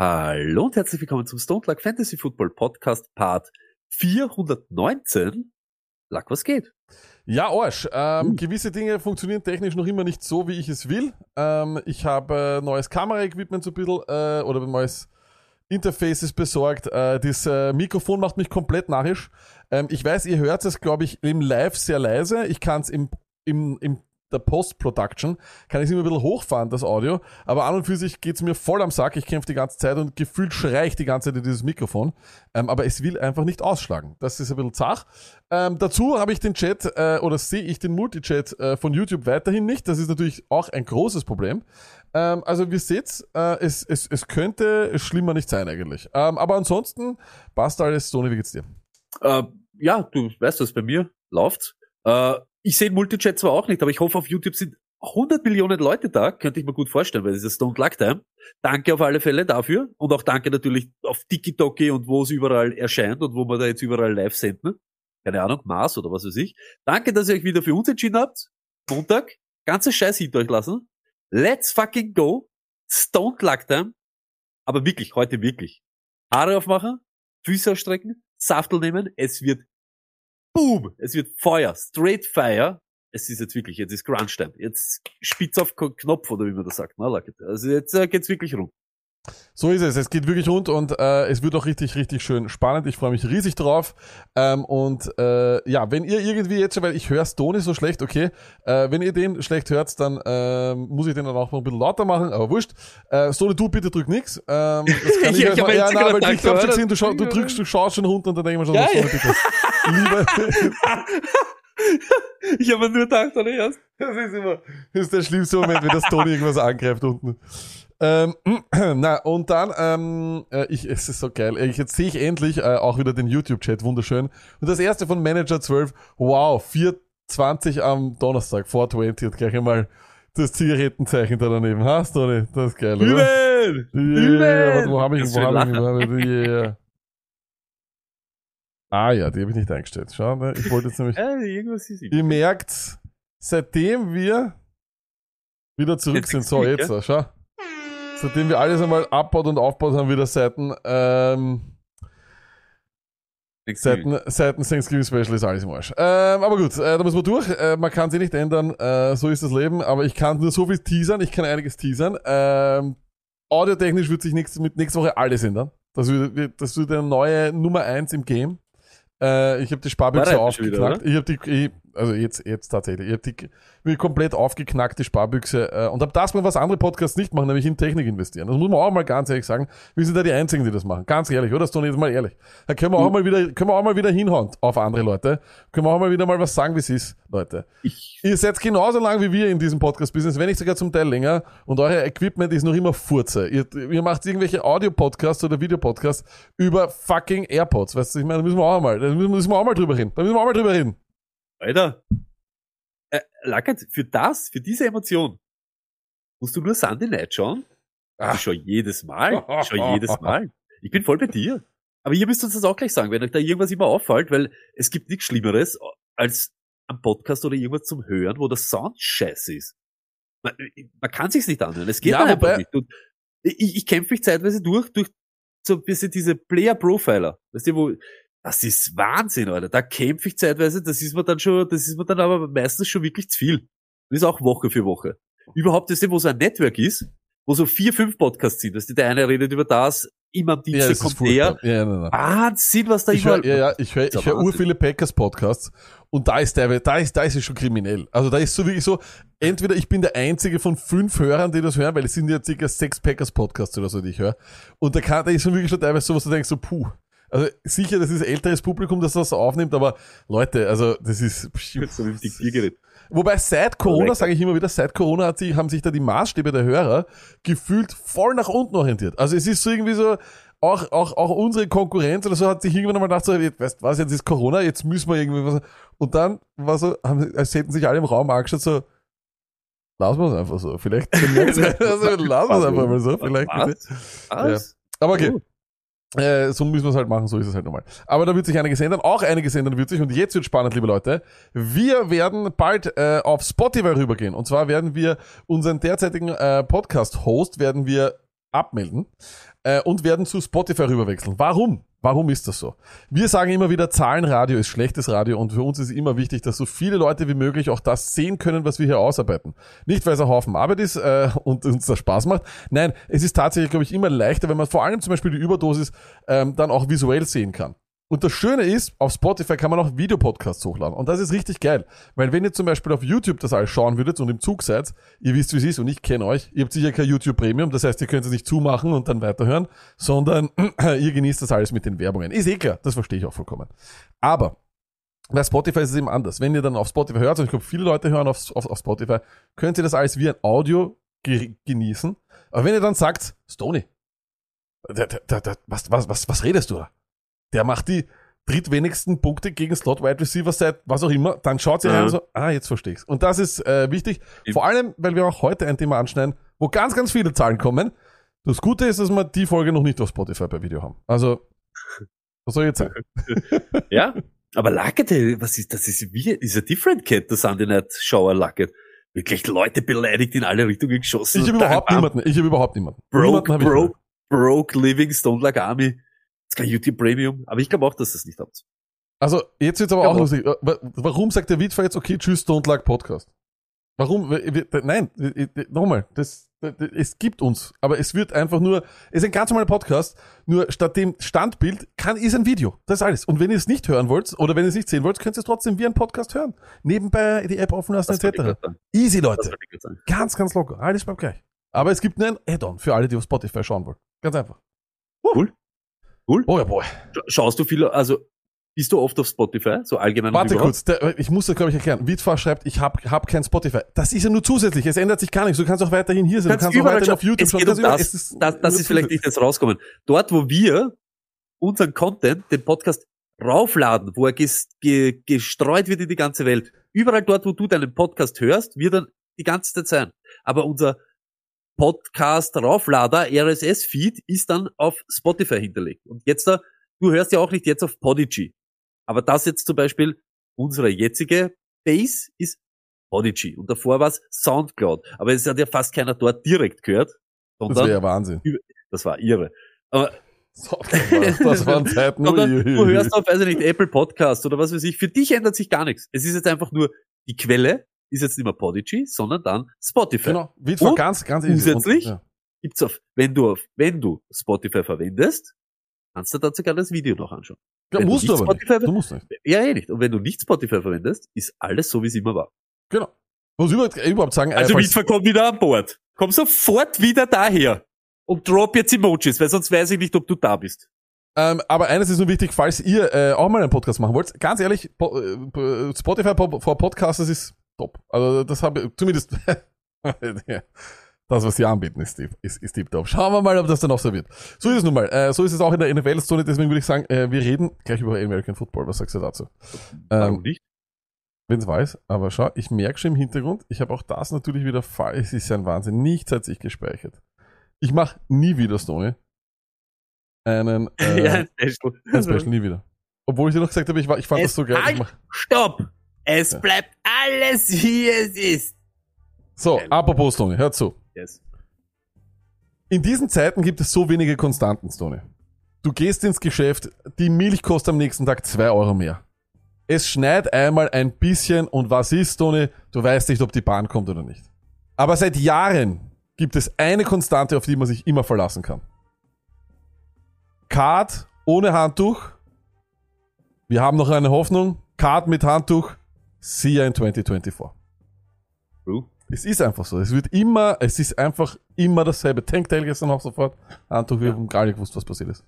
Hallo und herzlich willkommen zum Stone Luck Fantasy Football Podcast Part 419. Luck, was geht? Ja, Arsch. Ähm, Gewisse Dinge funktionieren technisch noch immer nicht so, wie ich es will. Ähm, ich habe äh, neues Kameraequipment so ein bisschen äh, oder neues Interfaces besorgt. Äh, das äh, Mikrofon macht mich komplett narrisch. Ähm, ich weiß, ihr hört es, glaube ich, im Live sehr leise. Ich kann es im, im, im der Post-Production kann ich es immer ein bisschen hochfahren, das Audio. Aber an und für sich geht's mir voll am Sack. Ich kämpfe die ganze Zeit und gefühlt schrei ich die ganze Zeit in dieses Mikrofon. Ähm, aber es will einfach nicht ausschlagen. Das ist ein bisschen zach. Ähm, dazu habe ich den Chat äh, oder sehe ich den Multichat äh, von YouTube weiterhin nicht. Das ist natürlich auch ein großes Problem. Ähm, also wir seht's, äh, es, es, es könnte schlimmer nicht sein eigentlich. Ähm, aber ansonsten passt alles. Toni, wie geht's dir? Äh, ja, du weißt was, bei mir läuft's. Äh, ich sehe Multichat zwar auch nicht, aber ich hoffe, auf YouTube sind 100 Millionen Leute da, könnte ich mir gut vorstellen, weil es ist Stone Luck Time. Danke auf alle Fälle dafür und auch danke natürlich auf TikTok und wo es überall erscheint und wo wir da jetzt überall live senden. Keine Ahnung, Mars oder was weiß ich. Danke, dass ihr euch wieder für uns entschieden habt. Montag, ganze Scheiß hinter euch lassen. Let's fucking go. Stone Luck Time. Aber wirklich, heute wirklich. Haare aufmachen, Füße ausstrecken, Saftel nehmen, es wird Boom! Es wird Feuer, straight Fire. Es ist jetzt wirklich, jetzt ist Crunch Time. Jetzt spitz auf Knopf oder wie man das sagt. Ne? Like it. Also jetzt äh, geht's wirklich rum. So ist es. Es geht wirklich rund und äh, es wird auch richtig, richtig schön spannend. Ich freue mich riesig drauf. Ähm, und äh, ja, wenn ihr irgendwie jetzt schon, weil ich höre Stone so schlecht, okay, äh, wenn ihr den schlecht hört, dann ähm, muss ich den dann auch noch ein bisschen lauter machen, aber wurscht. Äh, Stone, du bitte drück nix. Ähm, das kann Ich ich, erstmal- ja, nein, gerade aber ich gehört. gesehen, du, schau, du drückst, du schaust schon runter und dann denke ich mir schon, Ja, Stone, ja. bitte. Lieber, ich habe mir nur gedacht, oder erst. Das ist immer, das ist der schlimmste Moment, wenn das Toni irgendwas angreift unten. Ähm, na, und dann, ähm, äh, ich, es ist so geil. Ich, jetzt sehe ich endlich äh, auch wieder den YouTube-Chat, wunderschön. Und das erste von Manager 12, wow, 420 am Donnerstag, 420, und gleich einmal das Zigarettenzeichen da daneben. Hast du nicht? Das ist geil, oder? Übel! Yeah, warte, wo habe ich Wo habe ich? Wo habe ich? Yeah. Ah ja, die habe ich nicht eingestellt. Schau, ne? ich wollte jetzt nämlich... Äh, irgendwas ist Ihr merkt, seitdem wir wieder zurück Jetzt sind, so jetzt, schau. Seitdem wir alles einmal abbaut und aufbaut, haben wieder Seiten, ähm, Seiten, Seiten Thanksgiving Special ist alles im Arsch. Ähm, aber gut, äh, da müssen wir durch. Äh, man kann sie nicht ändern, äh, so ist das Leben, aber ich kann nur so viel teasern, ich kann einiges teasern. Ähm, audiotechnisch wird sich nächste, mit nächste Woche alles ändern. Das wird, das wird eine neue Nummer eins im Game. Äh, ich habe die Sparbüchse schon wieder, aufgeknackt. ich habe die, ich, also jetzt, jetzt tatsächlich, ich habe die mir komplett aufgeknackt, die Sparbüchse, äh, und habe das mal, was andere Podcasts nicht machen, nämlich in Technik investieren. Das muss man auch mal ganz ehrlich sagen. Wir sind da die Einzigen, die das machen. Ganz ehrlich, oder? Das ist doch nicht mal ehrlich. Da können wir auch mal wieder, können wir auch mal wieder hinhauen auf andere Leute. Können wir auch mal wieder mal was sagen, wie es ist, Leute. Ich, Ihr seid genauso lang wie wir in diesem Podcast-Business, wenn nicht sogar zum Teil länger. Und euer Equipment ist noch immer Furze. Ihr, ihr macht irgendwelche Audio-Podcasts oder Videopodcasts über fucking AirPods. Weißt du, ich meine, da müssen wir auch mal, da müssen wir auch mal drüber reden. Da müssen wir auch mal drüber reden. Alter. Äh, Lackert, für das, für diese Emotion, musst du nur Sunday Night schauen? Ah. Ich schau jedes Mal. Ich schau jedes Mal. Ich bin voll bei dir. Aber ihr müsst uns das auch gleich sagen, wenn euch da irgendwas immer auffällt, weil es gibt nichts Schlimmeres als am Podcast oder irgendwas zum Hören, wo der Sound scheiße ist. Man, man kann sich's nicht anhören. Es geht Ja, einfach nicht. Und ich, ich kämpfe mich zeitweise durch, durch so ein bisschen diese Player-Profiler. Weißt du, wo, das ist Wahnsinn, Alter. Da kämpfe ich zeitweise, das ist mir dann schon, das ist mir dann aber meistens schon wirklich zu viel. Das ist auch Woche für Woche. Überhaupt ist wo so ein Network ist, wo so vier, fünf Podcasts sind. Weißt du, der eine redet über das, immer am Dienstag ist kommt der. Ja, nein, nein. Wahnsinn, was da Ich überall... höre, ja, ja, ich höre, ich höre Wahnsinn. ur viele Packers Podcasts und da ist der, da ist, da ist es schon kriminell. Also da ist so wirklich so, entweder ich bin der einzige von fünf Hörern, die das hören, weil es sind ja circa sechs Packers Podcasts oder so, die ich höre. Und da kann, da ist schon wirklich schon teilweise so, was du denkst so, puh. Also sicher, das ist älteres Publikum, das das aufnimmt, aber Leute, also das ist. So mit dem. Wobei seit Corona, sage ich immer wieder, seit Corona hat sich, haben sich da die Maßstäbe der Hörer gefühlt voll nach unten orientiert. Also es ist so irgendwie so, auch, auch, auch unsere Konkurrenz oder so hat sich irgendwann einmal gedacht, so, jetzt, weißt du was, jetzt ist Corona, jetzt müssen wir irgendwie was. Und dann war so, haben, als hätten sich alle im Raum angeschaut, so, lassen wir es einfach so. Vielleicht, also, lassen wir es einfach mal so, vielleicht. Was? Was? Aber okay. Äh, so müssen wir es halt machen, so ist es halt normal. Aber da wird sich einiges ändern, auch einiges ändern wird sich und jetzt wird spannend, liebe Leute. Wir werden bald äh, auf Spotify rübergehen und zwar werden wir unseren derzeitigen äh, Podcast-Host werden wir abmelden äh, und werden zu Spotify rüberwechseln. Warum? Warum ist das so? Wir sagen immer wieder, Zahlenradio ist schlechtes Radio und für uns ist immer wichtig, dass so viele Leute wie möglich auch das sehen können, was wir hier ausarbeiten. Nicht, weil es ein Haufen Arbeit ist äh, und uns das Spaß macht. Nein, es ist tatsächlich, glaube ich, immer leichter, wenn man vor allem zum Beispiel die Überdosis ähm, dann auch visuell sehen kann. Und das Schöne ist, auf Spotify kann man auch Videopodcasts hochladen. Und das ist richtig geil. Weil wenn ihr zum Beispiel auf YouTube das alles schauen würdet und im Zug seid, ihr wisst, wie es ist und ich kenne euch, ihr habt sicher kein YouTube Premium, das heißt, ihr könnt es nicht zumachen und dann weiterhören, sondern ihr genießt das alles mit den Werbungen. Ist eh klar, das verstehe ich auch vollkommen. Aber bei Spotify ist es eben anders. Wenn ihr dann auf Spotify hört, und ich glaube, viele Leute hören auf, auf, auf Spotify, könnt ihr das alles wie ein Audio ge genießen. Aber wenn ihr dann sagt, Stony, was, was, was, was redest du da? Der macht die drittwenigsten Punkte gegen Slot Wide Receiver seit was auch immer, dann schaut sie Ja. rein und so, ah, jetzt verstehe ich's. Und das ist äh, wichtig, vor allem, weil wir auch heute ein Thema anschneiden, wo ganz, ganz viele Zahlen kommen. Das Gute ist, dass wir die Folge noch nicht auf Spotify bei Video haben. Also, was soll ich jetzt sagen? Ja, aber Lackete, was ist das? Ist wie, ist ein Different Cat, der Sunday Night Shower Lacket. Wirklich Leute beleidigt in alle Richtungen geschossen. Ich habe überhaupt niemanden. Ich habe überhaupt niemanden. Broke, niemanden hab broke, broke, living, Stone Like Ist kein YouTube Premium. Aber ich glaube auch, dass das nicht habt. Also, jetzt wird's aber auch lustig. Äh, wa- Warum sagt der Witwer jetzt, okay, tschüss, Don't Like Podcast? Warum? Nein, nochmal, das, das, es gibt uns, aber es wird einfach nur, es ist ein ganz normaler Podcast, nur statt dem Standbild kann, ist ein Video. Das ist alles. Und wenn ihr es nicht hören wollt, oder wenn ihr es nicht sehen wollt, könnt ihr es trotzdem wie ein Podcast hören. Nebenbei die App offen lassen, etc. Easy, Leute. Ganz, ganz locker. Alles bleibt gleich. Aber es gibt nur ein Add-on für alle, die auf Spotify schauen wollen. Ganz einfach. Cool. Cool. Oh ja, boy. Sch- Schaust du viel, also, bist du oft auf Spotify? So allgemein Warte kurz, der, ich muss das, glaube ich, erklären. Witwer schreibt, ich habe hab kein Spotify. Das ist ja nur zusätzlich. Es ändert sich gar nichts. Du kannst auch weiterhin hier sein. Du kannst auch überall weiterhin auf. YouTube es schauen. um das, überall- das, das ist vielleicht nicht jetzt rauskommen. Dort, wo wir unseren Content, den Podcast raufladen, wo er ges, ge, gestreut wird in die ganze Welt, überall dort, wo du deinen Podcast hörst, wird er die ganze Zeit sein. Aber unser Podcast Rauflader, RSS-Feed, ist dann auf Spotify hinterlegt. Und jetzt da, du hörst ja auch nicht jetzt auf Podigy. Aber das jetzt zum Beispiel, unsere jetzige Base ist Podigy. Und davor war es Soundcloud. Aber es hat ja fast keiner dort direkt gehört. Das wäre ja Wahnsinn. das war irre. Aber das waren Zeiten. du hörst auf, weiß ich nicht, Apple Podcast oder was weiß ich. Für dich ändert sich gar nichts. Es ist jetzt einfach nur, die Quelle ist jetzt nicht mehr Podigy, sondern dann Spotify. Genau. Witwer Und ganz, ganz easy. zusätzlich- Und, ja. Gibt's auf, wenn du auf, wenn du Spotify verwendest, kannst du dort sogar das Video noch anschauen. Ja, wenn du musst du nicht aber nicht. Spotify- Du musst nicht. Ja, eh nicht. Und wenn du nicht Spotify verwendest, ist alles so, wie es immer war. Genau. Muss ich überhaupt, überhaupt sagen, Also äh, Witwer kommt wieder an Bord. Komm sofort wieder daher. Und drop jetzt Emojis, weil sonst weiß ich nicht, ob du da bist. Ähm, aber eines ist nur wichtig, falls ihr äh, auch mal einen Podcast machen wollt. Ganz ehrlich, po, äh, Spotify for Podcasts ist top. Also das habe ich zumindest das, was sie anbieten, ist, ist, ist tip top. Schauen wir mal, ob das dann auch so wird. So ist es nun mal. Äh, so ist es auch in der NFL-Zone. Deswegen würde ich sagen, äh, wir reden gleich über American Football. Was sagst du dazu? Warum Ähm, nicht? Wenn es weiß, aber schau, ich merke schon im Hintergrund, ich habe auch das natürlich wieder falsch. Es ist ja ein Wahnsinn. Nichts hat sich gespeichert. Ich mache nie wieder, Stone, einen, äh, ja, ein Special. ein Special nie wieder. Obwohl ich dir noch gesagt habe, ich, war, ich fand Es das so geil. Halt- Stopp! Es bleibt alles, wie es ist. so, Geil. apropos Stone, hör zu. Yes. In diesen Zeiten gibt es so wenige Konstanten, Stone. Du gehst ins Geschäft, die Milch kostet am nächsten Tag zwei Euro mehr. Es schneit einmal ein bisschen und was ist, Stone? Du weißt nicht, ob die Bahn kommt oder nicht. Aber seit Jahren gibt es eine Konstante, auf die man sich immer verlassen kann. Card ohne Handtuch. Wir haben noch eine Hoffnung. Card mit Handtuch. See ya in 2024. True. Es ist einfach so. Es wird immer, es ist einfach immer dasselbe. Tanktail gestern auch sofort. Handtuch, wir haben gar nicht gewusst, was passiert ist.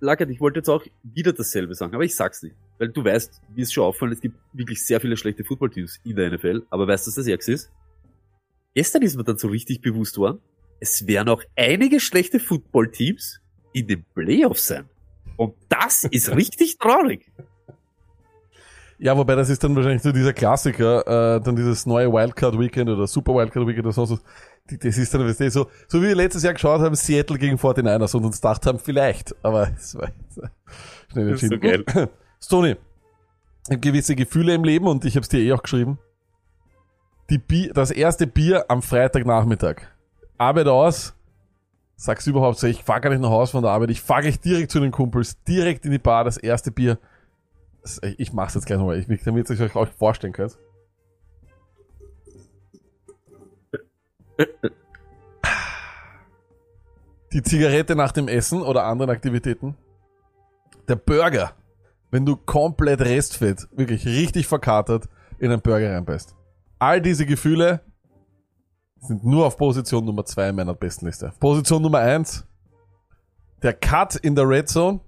Lackert, ich wollte jetzt auch wieder dasselbe sagen, aber ich sag's nicht. Weil du weißt, wie es schon auffallen, es gibt wirklich sehr viele schlechte Footballteams in der NFL, aber weißt du, was das Ärgste ist? Gestern ist mir dann so richtig bewusst worden, es werden auch einige schlechte Footballteams in den Playoffs sein. Und das ist richtig traurig. Ja, wobei das ist dann wahrscheinlich so dieser Klassiker, äh, dann dieses neue Wildcard Weekend oder Super Wildcard Weekend oder sonst was. Das ist dann, weißt du, so, so wie wir letztes Jahr geschaut haben, Seattle gegen 49ers und uns gedacht haben, vielleicht, aber es war schnell Das ist so entschieden. Ich habe gewisse Gefühle im Leben und ich habe es dir eh auch geschrieben. Die Bier, das erste Bier am Freitagnachmittag. Arbeit aus, sag's überhaupt so, ich fahr gar nicht nach Hause von der Arbeit, ich fahr gleich direkt zu den Kumpels, direkt in die Bar, das erste Bier. Das- Ich mach's jetzt gleich nochmal, damit ihr euch auch vorstellen könnt. Die Zigarette nach dem Essen oder anderen Aktivitäten. Der Burger. Wenn du komplett Restfett, wirklich richtig verkatert, in einen Burger reinbeißt. All diese Gefühle sind nur auf Position Nummer 2 in meiner besten Liste. Position Nummer 1. Der Cut in der Red Zone.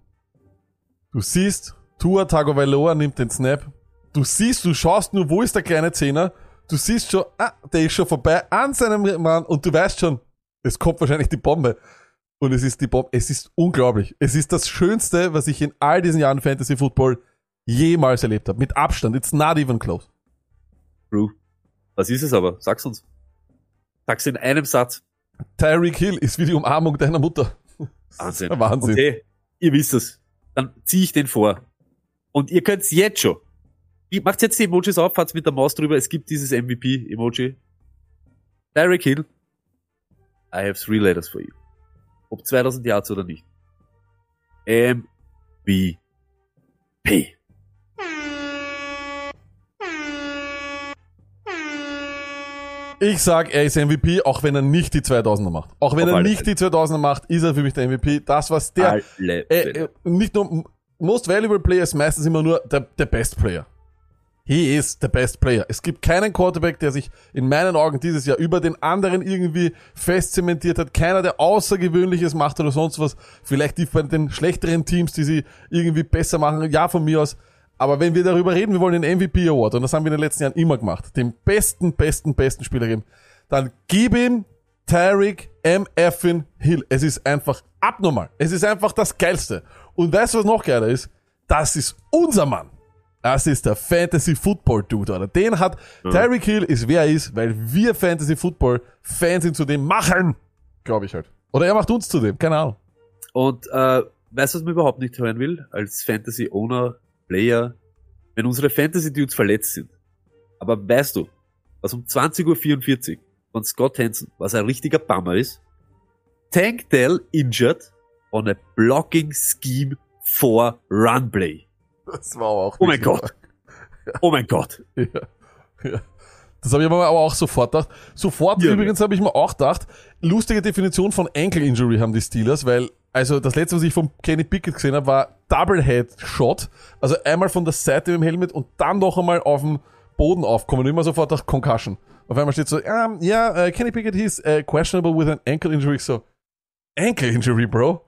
Du siehst, Tua Tagovailoa nimmt den Snap. Du siehst, du schaust nur, wo ist der kleine Zehner. Du siehst schon, ah, der ist schon vorbei an seinem Mann und du weißt schon, es kommt wahrscheinlich die Bombe. Und es ist die Bombe. Es ist unglaublich. Es ist das Schönste, was ich in all diesen Jahren Fantasy Football jemals erlebt habe. Mit Abstand. It's not even close. True. Was ist es aber? Sag's uns. Sag's in einem Satz. Tyreek Hill ist wie die Umarmung deiner Mutter. Wahnsinn. Wahnsinn. Okay, ihr wisst es. Dann zieh ich den vor. Und ihr könnt's jetzt schon. Macht jetzt die Emojis auf, fahrt's mit der Maus drüber. Es gibt dieses MVP-Emoji. Derek Hill. I have three letters for you. Ob 2000 Yards oder nicht. MVP. Ich sag, er ist MVP, auch wenn er nicht die 2000er macht. Auch wenn Auf er nicht die 2000er macht, ist er für mich der MVP. Das, was der, äh, Fälle. äh, nicht nur, Most Valuable Player ist meistens immer nur der, der Best Player. He is the best player. Es gibt keinen Quarterback, der sich in meinen Augen dieses Jahr über den anderen irgendwie festzementiert hat. Keiner, der Außergewöhnliches macht oder sonst was. Vielleicht die bei den schlechteren Teams, die sie irgendwie besser machen. Ja, von mir aus. Aber wenn wir darüber reden, wir wollen den MVP Award, und das haben wir in den letzten Jahren immer gemacht, dem besten, besten, besten Spieler geben, dann gib ihm Tyreek M. Effin Hill. Es ist einfach abnormal. Es ist einfach das Geilste. Und weißt du, was noch geiler ist? Das ist unser Mann. Das ist der Fantasy Football Dude, oder? Den hat Tyreek Hill ist wer er ist, weil wir Fantasy Football Fans ihn zu dem machen. Glaube ich halt. Oder er macht uns zu dem, keine Ahnung. Und äh, weißt du, was man überhaupt nicht hören will? Als Fantasy-Owner, Player, wenn unsere Fantasy-Dudes verletzt sind. Aber weißt du, was um 20.44 Uhr von Scott Hansen, was ein richtiger Bummer ist? Tank Dell injured on a blocking scheme for run play. Das war auch. Oh mein Gott. Oh mein Gott. Ja. ja. Das habe ich aber aber auch sofort gedacht. Sofort Ja, übrigens habe ich mir auch gedacht, lustige Definition von Ankle Injury haben die Steelers, weil also das letzte, was ich von Kenny Pickett gesehen habe, war Double Head Shot. Also einmal von der Seite mit dem Helmet und dann noch einmal auf dem Boden aufkommen. Und immer sofort nach Concussion. Auf einmal steht so, ähm, ja, äh, Kenny Pickett hieß äh, questionable with an ankle injury. So, Ankle Injury, Bro?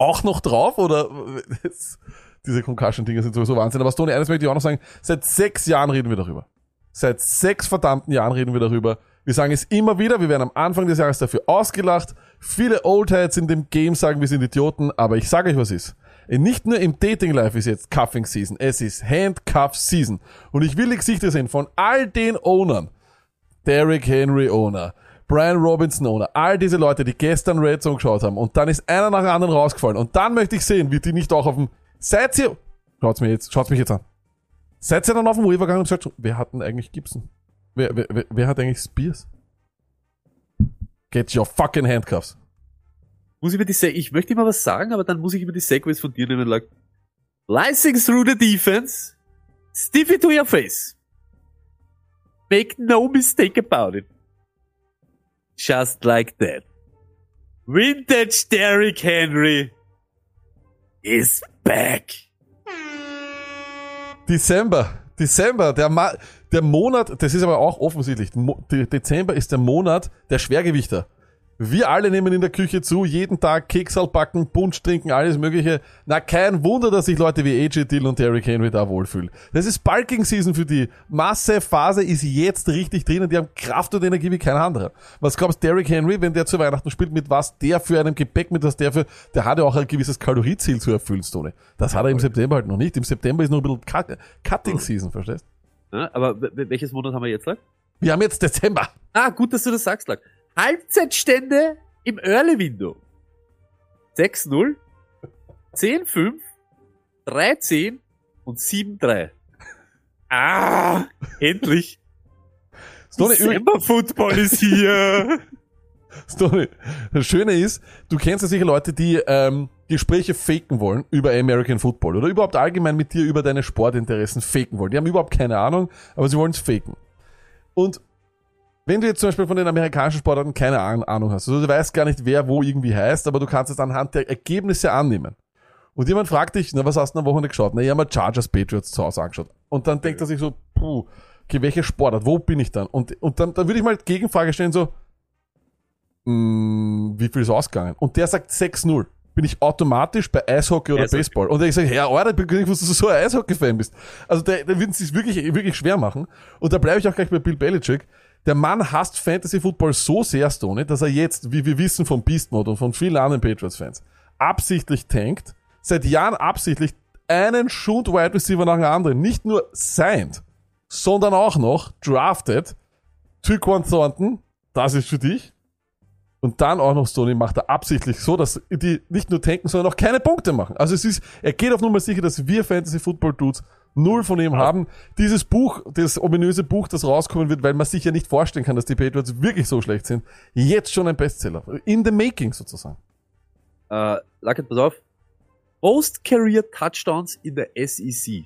Auch noch drauf? Oder diese Concussion-Dinge sind sowieso Wahnsinn. Aber Stoney, eines möchte ich auch noch sagen, seit sechs Jahren reden wir darüber. Seit sechs verdammten Jahren reden wir darüber. Wir sagen es immer wieder, wir werden am Anfang des Jahres dafür ausgelacht. Viele Oldheads in dem Game sagen, wir sind Idioten, aber ich sage euch, was ist. Nicht nur im Dating Life ist jetzt Cuffing Season, es ist Handcuff Season. Und ich will die Gesichter sehen von all den Ownern. Derrick Henry Owner, Brian Robinson Owner, all diese Leute, die gestern Red Zone geschaut haben und dann ist einer nach dem anderen rausgefallen und dann möchte ich sehen, wie die nicht auch auf dem, seid ihr, schaut's mir jetzt, schaut's mich jetzt an. Seid ihr dann auf dem Waiver gegangen und gesagt, wer hat denn eigentlich Gibson? Wer, wer, wer, wer hat eigentlich Spears? Get your fucking handcuffs. Muss ich über die Se ich möchte immer was sagen, aber dann muss ich über die Segways von dir nehmen, like, Slicing through the defense, stiff it to your face. Make no mistake about it. Just like that. Vintage Derrick Henry is back. Dezember. Dezember, der, Ma der Monat, das ist aber auch offensichtlich, Mo De Dezember ist der Monat der Schwergewichter. Wir alle nehmen in der Küche zu, jeden Tag Keksal backen, Punsch trinken, alles mögliche. Na, kein Wunder, dass sich Leute wie AJ Dill und Derrick Henry da wohlfühlen. Das ist Bulking Season für die. Masse Phase ist jetzt richtig drin und die haben Kraft und Energie wie kein anderer. Was glaubst Derrick Henry, wenn der zu Weihnachten spielt, mit was der für einem Gepäck, mit was der für, der hat ja auch ein gewisses Kalorieziel zu erfüllen, Stone. Das hat er im September halt noch nicht. Im September ist noch ein bisschen Cut Cutting Season, verstehst? Ja, aber welches Monat haben wir jetzt, Lack? Wir haben jetzt Dezember. Ah, gut, dass du das sagst, Lack. Halbzeitstände im Early Window. 6-0, 10-5, 3-10 und 7-3. Ah, endlich. Stone, December Football ist hier. Story. Das Schöne ist, du kennst ja sicher Leute, die ähm, Gespräche faken wollen über American Football oder überhaupt allgemein mit dir über deine Sportinteressen faken wollen. Die haben überhaupt keine Ahnung, aber sie wollen es faken. Und wenn du jetzt zum Beispiel von den amerikanischen Sportarten keine Ahn- Ahnung hast, also du weißt gar nicht, wer wo irgendwie heißt, aber du kannst es anhand der Ergebnisse annehmen. Und jemand fragt dich, na, was hast du in der Woche geschaut? Na, ich habe mal Chargers Patriots zu Hause angeschaut. Und dann denkt er sich so, puh, okay, welche Sportart, wo bin ich dann? Und, und dann, dann würde ich mal Gegenfrage stellen, so, mh, wie viel ist ausgegangen? Und der sagt 6-0. Bin ich automatisch bei Eishockey oder Eishockey. Baseball? Und ich sage, ja, Alter, ich bin nicht dass du so ein Eishockey-Fan bist. Also der, der wird es sich wirklich, wirklich schwer machen. Und da bleibe ich auch gleich bei Bill Belichick. Der Mann hasst Fantasy Football so sehr, Stoney, dass er jetzt, wie wir wissen vom Beast Mode und von vielen anderen Patriots-Fans, absichtlich tankt, seit Jahren absichtlich einen Schund Wide Receiver nach dem anderen, nicht nur signed, sondern auch noch drafted, Tyquan Thornton, das ist für dich, und dann auch noch Stoney macht er absichtlich so, dass die nicht nur tanken, sondern auch keine Punkte machen. Also es ist, er geht auf Nummer sicher, dass wir Fantasy Football Dudes null von ihm haben. Dieses Buch, das ominöse Buch, das rauskommen wird, weil man sich ja nicht vorstellen kann, dass die Patriots wirklich so schlecht sind, jetzt schon ein Bestseller. In the making sozusagen. äh, Lackett, pass auf. Most Career Touchdowns in der SEC.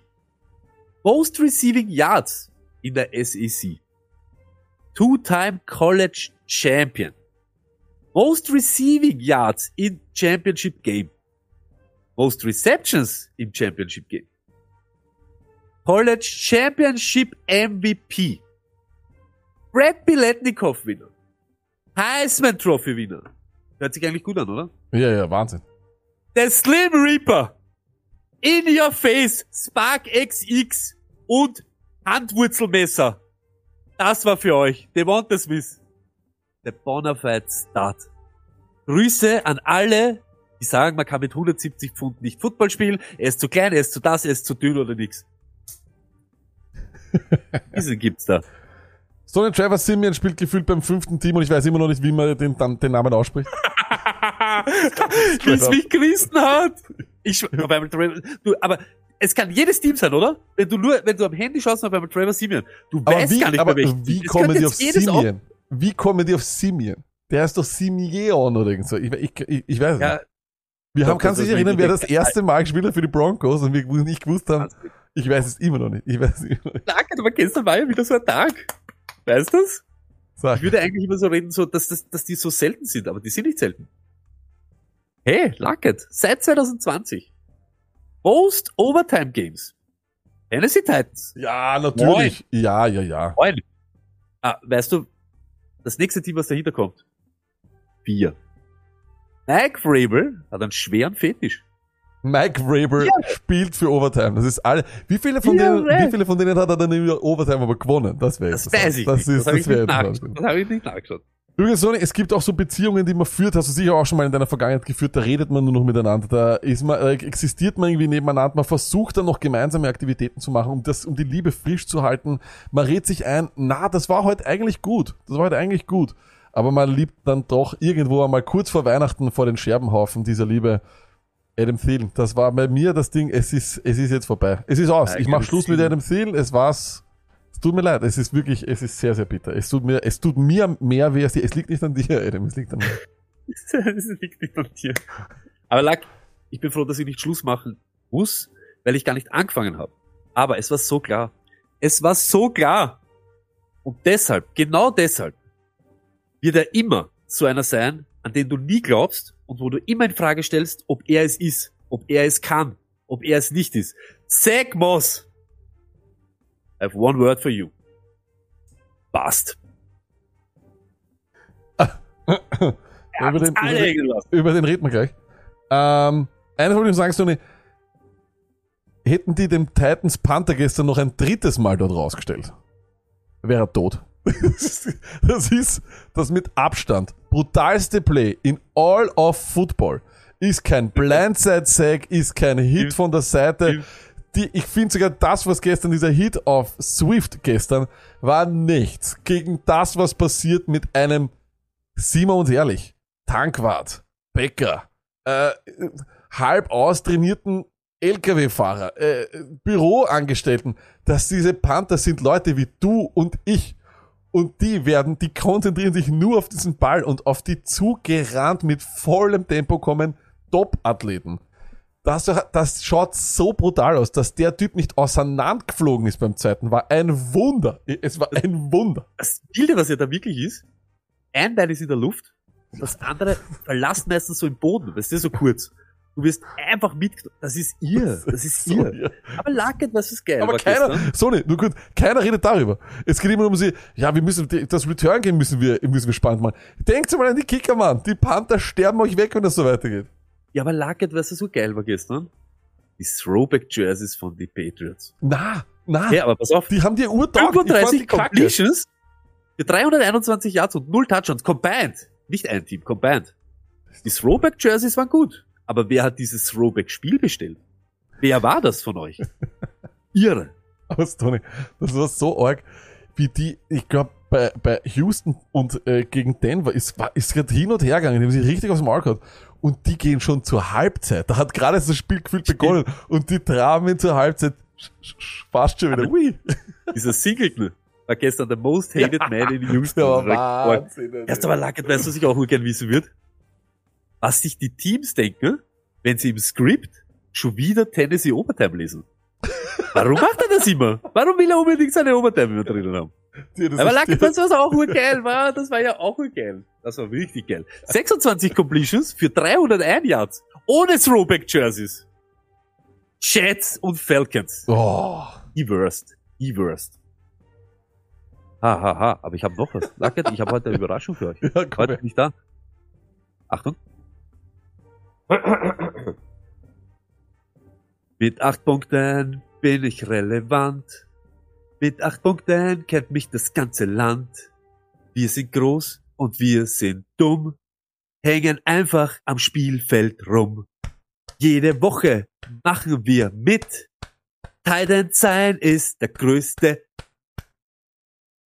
Most Receiving Yards in der SEC. Two-time College Champion. Most Receiving Yards in Championship Game. Most Receptions im Championship Game. College Championship MVP. Brad Biletnikoff Winner. Heisman Trophy Winner. Hört sich eigentlich gut an, oder? Ja, ja, Wahnsinn. Der Slim Reaper. In your face. Spark XX. Und Handwurzelmesser. Das war für euch. Devonta Smith. Der Bonafide Start. Grüße an alle, die sagen, man kann mit 170 Pfund nicht Football spielen. Er ist zu klein, er ist zu das, er ist zu dünn oder nix. Diese gibt's da. Stoney Trevor Simeon spielt gefühlt beim fünften Team und ich weiß immer noch nicht, wie man den, den Namen ausspricht. Wie es mich Christen hat. Ich, Trevor, du, aber es kann jedes Team sein, oder? Wenn du nur, wenn du am Handy schaust, auf einmal Trevor Simeon. Du Aber weißt wie, gar nicht aber mehr welchen. wie Es kommen die auf Simeon? Wie kommen die auf Simeon? Der heißt doch Simeon oder irgend so. Ich, ich, ich, ich weiß es Ja, nicht. Wir haben, kannst dich erinnern, wer das erste Mal gespielt hat für die Broncos und wir nicht gewusst haben? Ich weiß es immer noch nicht. Ich weiß es immer noch nicht. Danke, aber gestern war ja wieder so ein Tag. Weißt du das? Sag. Ich würde eigentlich immer so reden, so, dass, dass, dass die so selten sind, aber die sind nicht selten. Hey, Luckett, seit 2020. Most Overtime Games. Tennessee Titans. Ja, natürlich. Ja, ja, ja. Moin. Ah, weißt du, das nächste Team, was dahinter kommt? Vier. Mike Vrabel hat einen schweren Fetisch. Mike Vrabel spielt für Overtime. Das ist alle. Wie viele von Ja, denen, wie viele von denen hat er dann in Overtime aber gewonnen? Das wäre Das interessant. weiß ich das. Ist, das das wäre. Das habe ich nicht nachgeschaut. Übrigens, Sonny, es gibt auch so Beziehungen, die man führt, hast du sicher auch schon mal in deiner Vergangenheit geführt, da redet man nur noch miteinander, da ist man, äh, existiert man irgendwie nebeneinander, man versucht dann noch gemeinsame Aktivitäten zu machen, um das, um die Liebe frisch zu halten. Man redet sich ein, na, das war heute eigentlich gut, das war heute eigentlich gut. Aber man liebt dann doch irgendwo einmal kurz vor Weihnachten vor den Scherbenhaufen dieser Liebe. Adam Thielen, das war bei mir das Ding, es ist, es ist jetzt vorbei. Es ist aus. Ja, ich mache Adam Schluss mit Thielen. Adam Thielen, es war's. Es tut mir leid, es ist wirklich, es ist sehr, sehr bitter. Es tut mir, es tut mir mehr weh als dir. Es liegt nicht an dir, Adam, es liegt an mir. das liegt nicht an dir. Aber Lack, ich bin froh, dass ich nicht Schluss machen muss, weil ich gar nicht angefangen habe. Aber es war so klar. Es war so klar. Und deshalb, genau deshalb, wird er immer so einer sein, an den du nie glaubst und wo du immer in Frage stellst, ob er es ist, ob er es kann, ob er es nicht ist. Zach Moss. I have one word for you. Bast. Ja, über, den, alle über, den, irgendwas. über den reden wir gleich. Ähm, eines wollte ich noch sagen, Sony. Hätten die dem Titans Panther gestern noch ein drittes Mal dort rausgestellt, wäre er tot. Das ist das mit Abstand brutalste Play in all of Football. Ist kein Blindside-Sack, ist kein Hit von der Seite. Die, ich finde sogar das, was gestern, dieser Hit auf Swift gestern, war nichts gegen das, was passiert mit einem, sieh mal uns ehrlich, Tankwart, Bäcker, äh, halb austrainierten LKW-Fahrer, äh, Büroangestellten, dass diese Panther sind Leute wie du und ich. Und die werden, die konzentrieren sich nur auf diesen Ball und auf die zugerannt mit vollem Tempo kommen Top-Athleten. Das, das schaut so brutal aus, dass der Typ nicht auseinandergeflogen ist beim zweiten, war ein Wunder. Es war ein Wunder. Das Bilde, was ja da wirklich ist, ein Bein ist in der Luft, das andere verlasst meistens so im Boden, weißt du, so kurz. Du wirst einfach mit, das ist ihr, das ist So, ihr. ja. Aber Luckett, was ist geil Aber war keiner, gestern. Sony, nur gut, keiner redet darüber. Es geht immer um sie, ja, wir müssen, das Return Game müssen wir, müssen wir spannend machen. Denkt mal an die Kicker, Mann. Die Panther sterben euch weg, wenn das so weitergeht. Ja, aber Luckett, was so geil war gestern, die Throwback-Jerseys von den Patriots. Na, na, Ja, aber pass auf, die haben dir urtaugt. Ich fand die 35 kacke. Completions für 321 Yards und 0 Touchdowns, combined. Nicht ein Team, combined. Die Throwback-Jerseys waren gut. Aber wer hat dieses Throwback-Spiel bestellt? Wer war das von euch? Irre. Aber Tony, das war so arg, wie die, ich glaube, bei, bei Houston und äh, gegen Denver ist, war- ist gerade hin und her gegangen, die haben sich richtig aufs Maul gehabt. Und die gehen schon zur Halbzeit. Da hat gerade das Spiel gefühlt begonnen. Und die traben zur Halbzeit fast schon wieder. Ui. Dieser Singleton war gestern der most hated man in Houston. Ja. Wahnsinn. Erst aber Luckett, weißt du, was ich auch gern wissen wird? Was sich die Teams denken, wenn sie im Skript schon wieder Tennessee Overtime lesen. Warum macht er das immer? Warum will er unbedingt seine Overtime immer drinnen haben? Ja, das Aber weißt du, was auch urgeil war? Das war ja auch urgeil. Das war richtig geil. 26 Completions für 301 Yards. Ohne Throwback-Jerseys. Jets und Falcons. Oh. Die Worst. Die Worst. Ha, ha, ha. Aber ich habe noch was. Luckett, ich habe heute eine Überraschung für euch. Ja, komm Heute her. nicht da. Achtung. Mit acht Punkten bin ich relevant. Mit acht Punkten kennt mich das ganze Land. Wir sind groß und wir sind dumm. Hängen einfach am Spielfeld rum. Jede Woche machen wir mit. Titan sein ist der größte.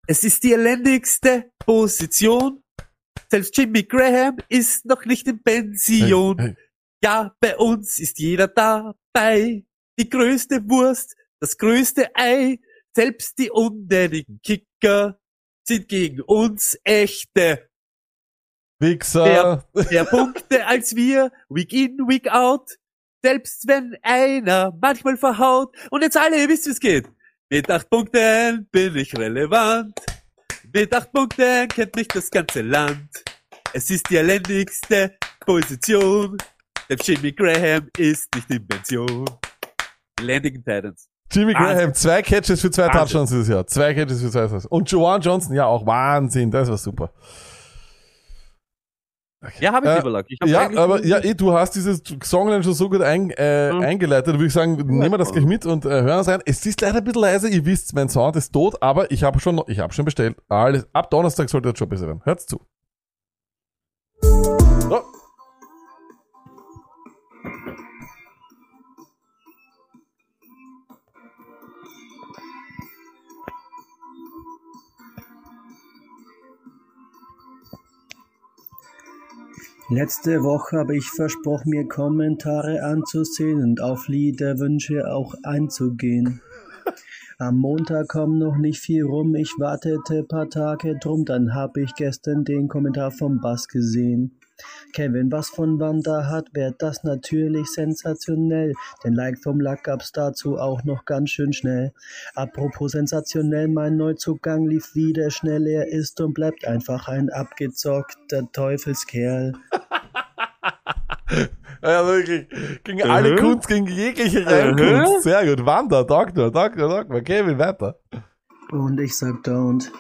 Es ist die elendigste Position. Selbst Jimmy Graham ist noch nicht in Pension. Hey, hey. Ja, bei uns ist jeder dabei. Die größte Wurst, das größte Ei. Selbst die unnötigen Kicker sind gegen uns echte. Wichser. Mehr Punkte als wir, week in, week out. Selbst wenn einer manchmal verhaut. Und jetzt alle, ihr wisst, wie es geht. Mit acht Punkten bin ich relevant. Mit acht Punkten kennt mich das ganze Land. Es ist die elendigste Position. Der Jimmy Graham ist nicht in Pension. Elendigen Titans. Jimmy Wahnsinn. Graham, zwei Catches für zwei Wahnsinn. Touchdowns dieses Jahr. Zwei Catches für zwei Touchdowns. Und Joanne Johnson, ja auch Wahnsinn, das war super. Ja, habe ich Äh, lieber Luck. Ich hab Ja, aber ja, eh, du hast dieses Songline schon so gut ein, äh, Mhm. eingeleitet, würde ich sagen, nehmen wir das gleich mit und äh, hören es rein. Es ist leider ein bisschen leise, ihr wisst, mein Sound ist tot, aber ich habe schon, ich habe schon bestellt. Alles, ab Donnerstag sollte das schon besser werden. Hört's zu. So. Letzte Woche habe ich versprochen, mir Kommentare anzusehen und auf Liederwünsche auch einzugehen. Am Montag kommt noch nicht viel rum, ich wartete paar Tage drum, dann hab ich gestern den Kommentar vom Bass gesehen. Kevin, was von Wanda hat, wär das natürlich sensationell. Den Like vom Luck gab's dazu auch noch ganz schön schnell. Apropos sensationell, mein Neuzugang lief wieder schnell. Er ist und bleibt einfach ein abgezockter Teufelskerl. Ja, wirklich. Gegen alle Mhm. Kunst, gegen jegliche Reinkunst. Sehr gut. Wanda, Doktor, Doktor, Doktor. Kevin, weiter. Und ich sag don't.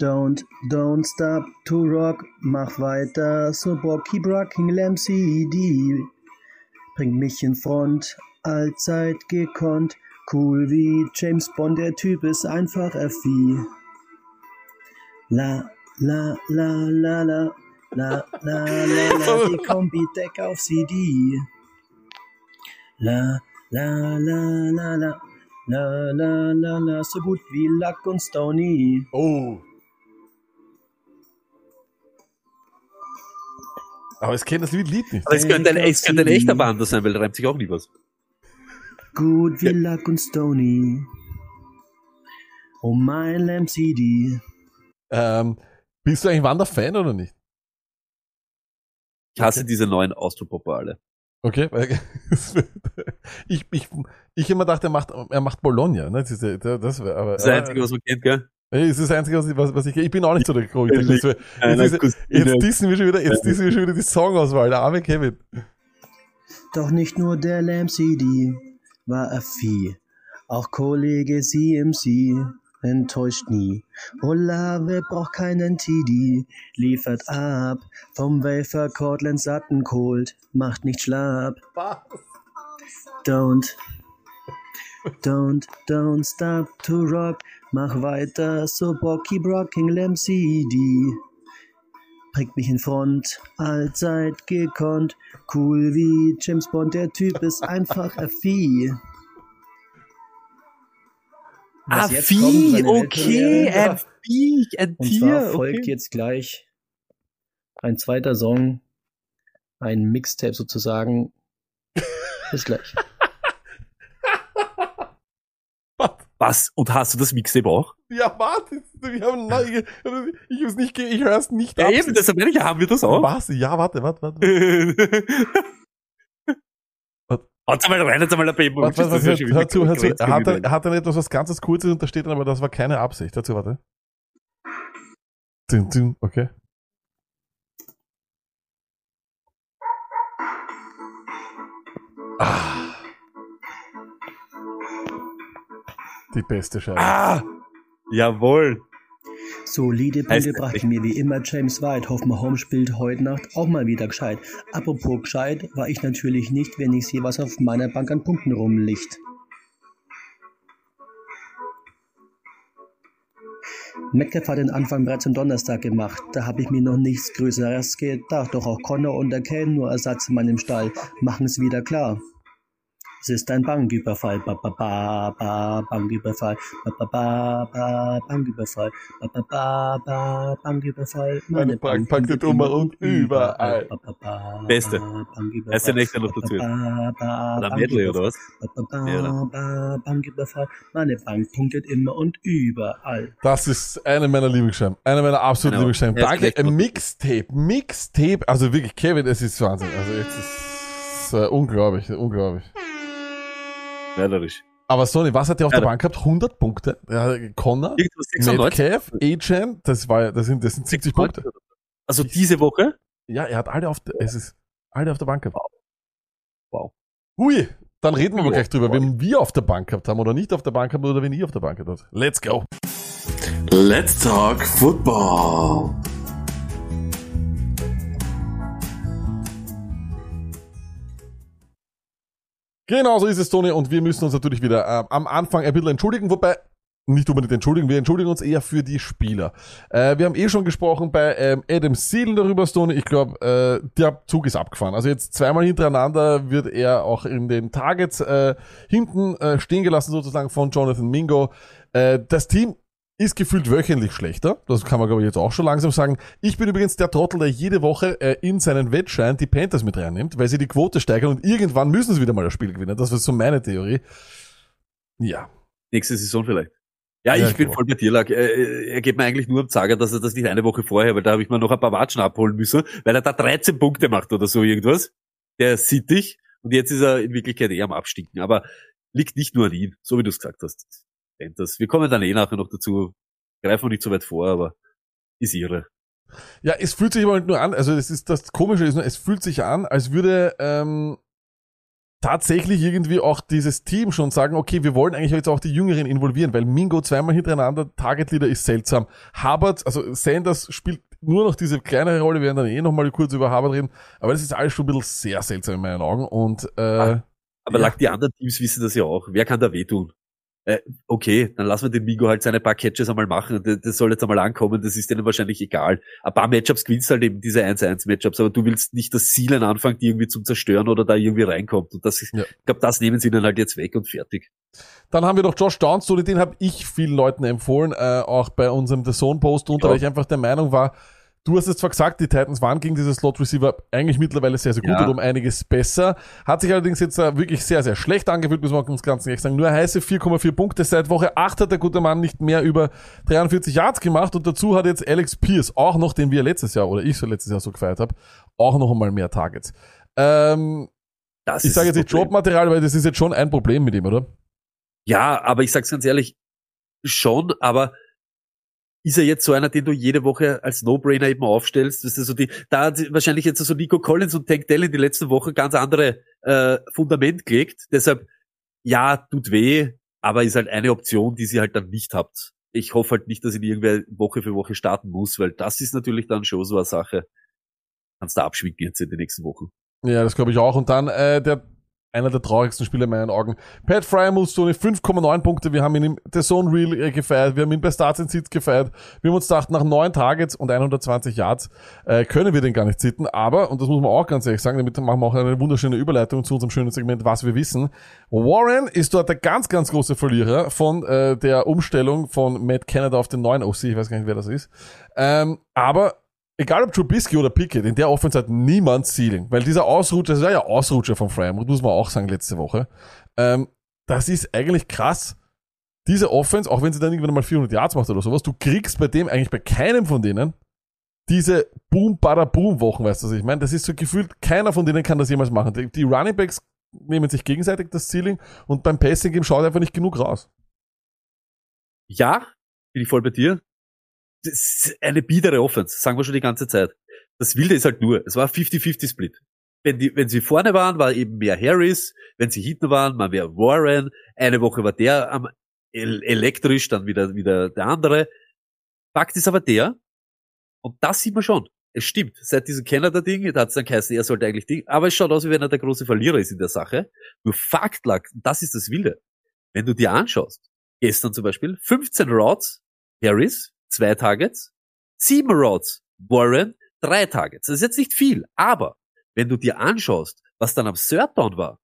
Don't, don't stop to rock, mach weiter, so Bock, keep rocking, Lamb CD. Bringt mich in Front, allzeit gekonnt, cool wie James Bond, der Typ ist einfach FI. La, la, la, la, la, la, la, la, la, die Kombi-Deck auf CD. La, la, la, la, la, la, la, la, la, so gut wie Luck und Stony. Oh. Aber ich kenne das Lied Lied nicht. Aber es könnte ein, es könnte ein echter Wander sein, weil da reimt sich auch nie was. Gut wie Luck und Stony. Oh mein Lamb CD. Ähm, bist du eigentlich Wander-Fan oder nicht? Ich hasse diese neuen Austropopper alle. Okay, weil ich, ich, ich immer dachte, er macht, er macht Bologna, ne? Das, ist, das, wär- aber, Das ist das Einzige, was man kennt, gell? Ey, das ist das Einzige, was ich, was, ich, ich bin auch nicht so der Grund. Jetzt, jetzt, Einer jetzt, dissen wir schon wieder, jetzt dissen wir schon wieder die Songauswahl, der arme Kevin. Doch nicht nur der Lamb CD war er Vieh. Auch Kollege CMC enttäuscht nie. Olave braucht keinen TD, liefert ab. Vom Wafer Cortland satten Cold, macht nicht schlapp. Don't, don't, don't stop to rock. Mach weiter, so Bock, keep rocking Lamb CD. Bringt mich in Front, allzeit gekonnt. Cool wie James Bond, der Typ ist einfach ein Vieh. Was Vieh, okay, ein Vieh, ein Und Tier, zwar folgt okay. jetzt gleich ein zweiter Song, ein Mixtape sozusagen. Bis gleich. Was? Und hast du das Mixtape auch? Ja, warte, wir haben, nein, ich, hab's nicht, ich hör's nicht Ja, ab. eben, deshalb meine ich, haben wir das auch. Was? Ja, warte, warte, warte. Haut's mal rein, jetzt einmal ein Baby. Warte, warte, warte, hör, hör zu, hör zu. Er hat, er hat dann etwas, was ganzes Kurzes und da steht dann aber, das war keine Absicht. Hör zu, warte. Ding, ding, Okay. Ah. Die beste Scheibe. Ah! Jawohl. Solide Punkte brachte mir wie immer James White. Hoffen wir Home spielt heute Nacht auch mal wieder gescheit. Apropos gescheit, war ich natürlich nicht, wenn ich sehe, was auf meiner Bank an Punkten rumliegt. Metcalf hat den Anfang bereits am Donnerstag gemacht. Da habe ich mir noch nichts Größeres gedacht. Doch auch Connor und der Kane, nur Ersatz in meinem Stall, machen es wieder klar. Es ist ein Banküberfall. Ba, ba, ba, ba, Banküberfall. Ba, ba, ba, ba, Banküberfall. Ba, ba, ba, ba, Banküberfall. Meine Bank packt den Dummer und überall. Beste. Heißt der nächste noch dazu? Oder Medley, oder was? Banküberfall. Meine Bank punktet immer und überall. Das ist eine meiner Lieblingsscheiben. Eine meiner absoluten Genau. Lieblingsscheiben. Danke. Mixtape. Mixtape. Also wirklich, Kevin, es ist Wahnsinn. Also jetzt ist äh, unglaublich, unglaublich. Mörderisch. Aber Sony, was hat der auf Ja, der Bank gehabt? 100 Punkte. Ja, Connor, Irgendwas 96? Metcalf, Agen, das war, das sind, das sind 70 Punkte. Also diese Woche? Ja, er hat alle auf, der, es ist, alle auf der Bank gehabt. Wow. Hui, dann reden wir mal gleich drüber, wen wir auf der Bank gehabt haben oder nicht auf der Bank haben oder wen ihr auf der Bank gehabt habt. Let's go. Let's talk football. Genau so ist es, Toni, und wir müssen uns natürlich wieder äh, am Anfang ein bisschen entschuldigen, wobei nicht unbedingt entschuldigen, wir entschuldigen uns eher für die Spieler. Äh, wir haben eh schon gesprochen bei ähm, Adam Seelen darüber, Stone. Ich glaube, äh, der Zug ist abgefahren. Also jetzt zweimal hintereinander wird er auch in den Targets äh, hinten äh, stehen gelassen, sozusagen von Jonathan Mingo. Äh, das Team ist gefühlt wöchentlich schlechter. Das kann man, glaube ich, jetzt auch schon langsam sagen. Ich bin übrigens der Trottel, der jede Woche äh, in seinen Wettschein die Panthers mit reinnimmt, weil sie die Quote steigern und irgendwann müssen sie wieder mal das Spiel gewinnen. Das ist so meine Theorie. Ja. Nächste Saison vielleicht. Ja, Ja, ich bin klar. voll bei dir, Lack. Er, er geht mir eigentlich nur am Zager, dass er das nicht eine Woche vorher, weil da habe ich mir noch ein paar Watschen abholen müssen, weil er da 13 Punkte macht oder so irgendwas. Der sieht dich und jetzt ist er in Wirklichkeit eher am Abstinken. Aber liegt nicht nur an ihm, so wie du es gesagt hast. Das. Wir kommen dann eh nachher noch dazu. Greifen wir nicht so weit vor, aber ist ihre. Ja, es fühlt sich aber nur an, also es ist das Komische ist nur, es fühlt sich an, als würde ähm, tatsächlich irgendwie auch dieses Team schon sagen, okay, wir wollen eigentlich jetzt auch die Jüngeren involvieren, weil Mingo zweimal hintereinander Target Leader ist seltsam. Hubbard, also Sanders spielt nur noch diese kleinere Rolle, wir werden dann eh nochmal kurz über Hubbard reden, aber das ist alles schon ein bisschen sehr seltsam in meinen Augen und äh, Ah, Aber Ja. lag die anderen Teams wissen das ja auch. Wer kann da wehtun? Äh, okay, dann lassen wir den Migo halt seine paar Catches einmal machen. Das, das soll jetzt einmal ankommen, das ist denen wahrscheinlich egal. Ein paar Matchups gewinnst halt eben diese 1-1-Matchups, aber du willst nicht, dass Seelen anfängt, die irgendwie zum Zerstören oder da irgendwie reinkommt. Und das ist, Ja. ich glaube, das nehmen sie ihnen halt jetzt weg und fertig. Dann haben wir noch Josh Downs, so den habe ich vielen Leuten empfohlen, äh, auch bei unserem The Zone Post drunter, Ja. weil ich einfach der Meinung war, du hast es zwar gesagt, die Titans waren gegen diese Slot Receiver eigentlich mittlerweile sehr, sehr gut Ja. und um einiges besser. Hat sich allerdings jetzt äh, wirklich sehr, sehr schlecht angefühlt, müssen wir uns ganz ehrlich sagen. Nur heiße 4,4 Punkte. Seit Woche 8 hat der gute Mann nicht mehr über 43 Yards gemacht und dazu hat jetzt Alex Pierce, auch noch, den wir letztes Jahr oder ich so letztes Jahr so gefeiert habe, auch noch einmal mehr Targets. Ähm, Das ich sage jetzt nicht. Jobmaterial, weil das ist jetzt schon ein Problem mit ihm, oder? Ja, aber ich sag's ganz ehrlich, schon, aber ist er jetzt so einer, den du jede Woche als No-Brainer eben aufstellst? Das ist so die, da hat wahrscheinlich jetzt so Nico Collins und Tank Dell in die letzten Wochen ganz andere äh, Fundament gelegt. Deshalb, ja, tut weh, aber ist halt eine Option, die sie halt dann nicht habt. Ich hoffe halt nicht, dass ihn irgendwer Woche für Woche starten muss, weil das ist natürlich dann schon so eine Sache. Kannst du abschminken jetzt in den nächsten Wochen. Ja, das glaube ich auch. Und dann äh, der einer der traurigsten Spieler in meinen Augen. Pat Fryermuth, so eine 5,9 Punkte. Wir haben ihn im The Zone Reel äh, gefeiert. Wir haben ihn bei Starts and Seeds gefeiert. Wir haben uns gedacht, nach neun Targets und 120 Yards äh, können wir den gar nicht sitten. Aber, und das muss man auch ganz ehrlich sagen, damit machen wir auch eine wunderschöne Überleitung zu unserem schönen Segment, was wir wissen. Warren ist dort der ganz, ganz große Verlierer von äh, der Umstellung von Matt Canada auf den neuen OC. Ich weiß gar nicht, wer das ist. Ähm, aber egal ob Trubisky oder Pickett, in der Offense hat niemand Ceiling. Weil dieser Ausrutscher, das war ja Ausrutscher von Fryermuth, muss man auch sagen, letzte Woche. Ähm, das ist eigentlich krass. Diese Offense, auch wenn sie dann irgendwann mal 400 Yards macht oder sowas, du kriegst bei dem eigentlich bei keinem von denen diese boom bada boom wochen weißt du, was ich meine? Das ist so gefühlt, keiner von denen kann das jemals machen. Die, die Running Backs nehmen sich gegenseitig das Ceiling und beim Passing Game schaut einfach nicht genug raus. Ja, bin ich voll bei dir. Das ist eine biedere Offense, sagen wir schon die ganze Zeit. Das Wilde ist halt nur, es war 50-50-Split. Wenn, die, wenn sie vorne waren, war eben mehr Harris. Wenn sie hinten waren, war mehr Warren. Eine Woche war der am el elektrisch, dann wieder, wieder der andere. Fakt ist aber der, und das sieht man schon. Es stimmt, seit diesem Canada-Ding, da hat es dann geheißen, er sollte eigentlich Ding, aber es schaut aus, wie wenn er der große Verlierer ist in der Sache. Nur Fakt lag, das ist das Wilde. Wenn du dir anschaust, gestern zum Beispiel, 15 Routes, Harris, zwei Targets, sieben Routes, Warren, drei Targets. Das ist jetzt nicht viel, aber wenn du dir anschaust, was dann am Third Down war,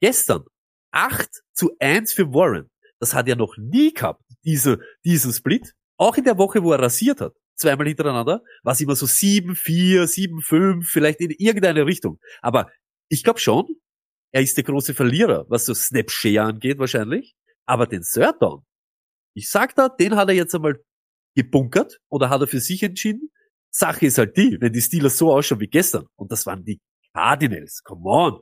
gestern 8 zu 1 für Warren. Das hat er noch nie gehabt, diese, diesen Split. Auch in der Woche, wo er rasiert hat, zweimal hintereinander, war es immer so 7, 4, 7, 5, vielleicht in irgendeine Richtung. Aber ich glaube schon, er ist der große Verlierer, was so Snap-Share angeht wahrscheinlich. Aber den Third Down, ich sag da, den hat er jetzt einmal gebunkert oder hat er für sich entschieden. Sache ist halt die, wenn die Steelers so ausschauen wie gestern, und das waren die Cardinals, come on,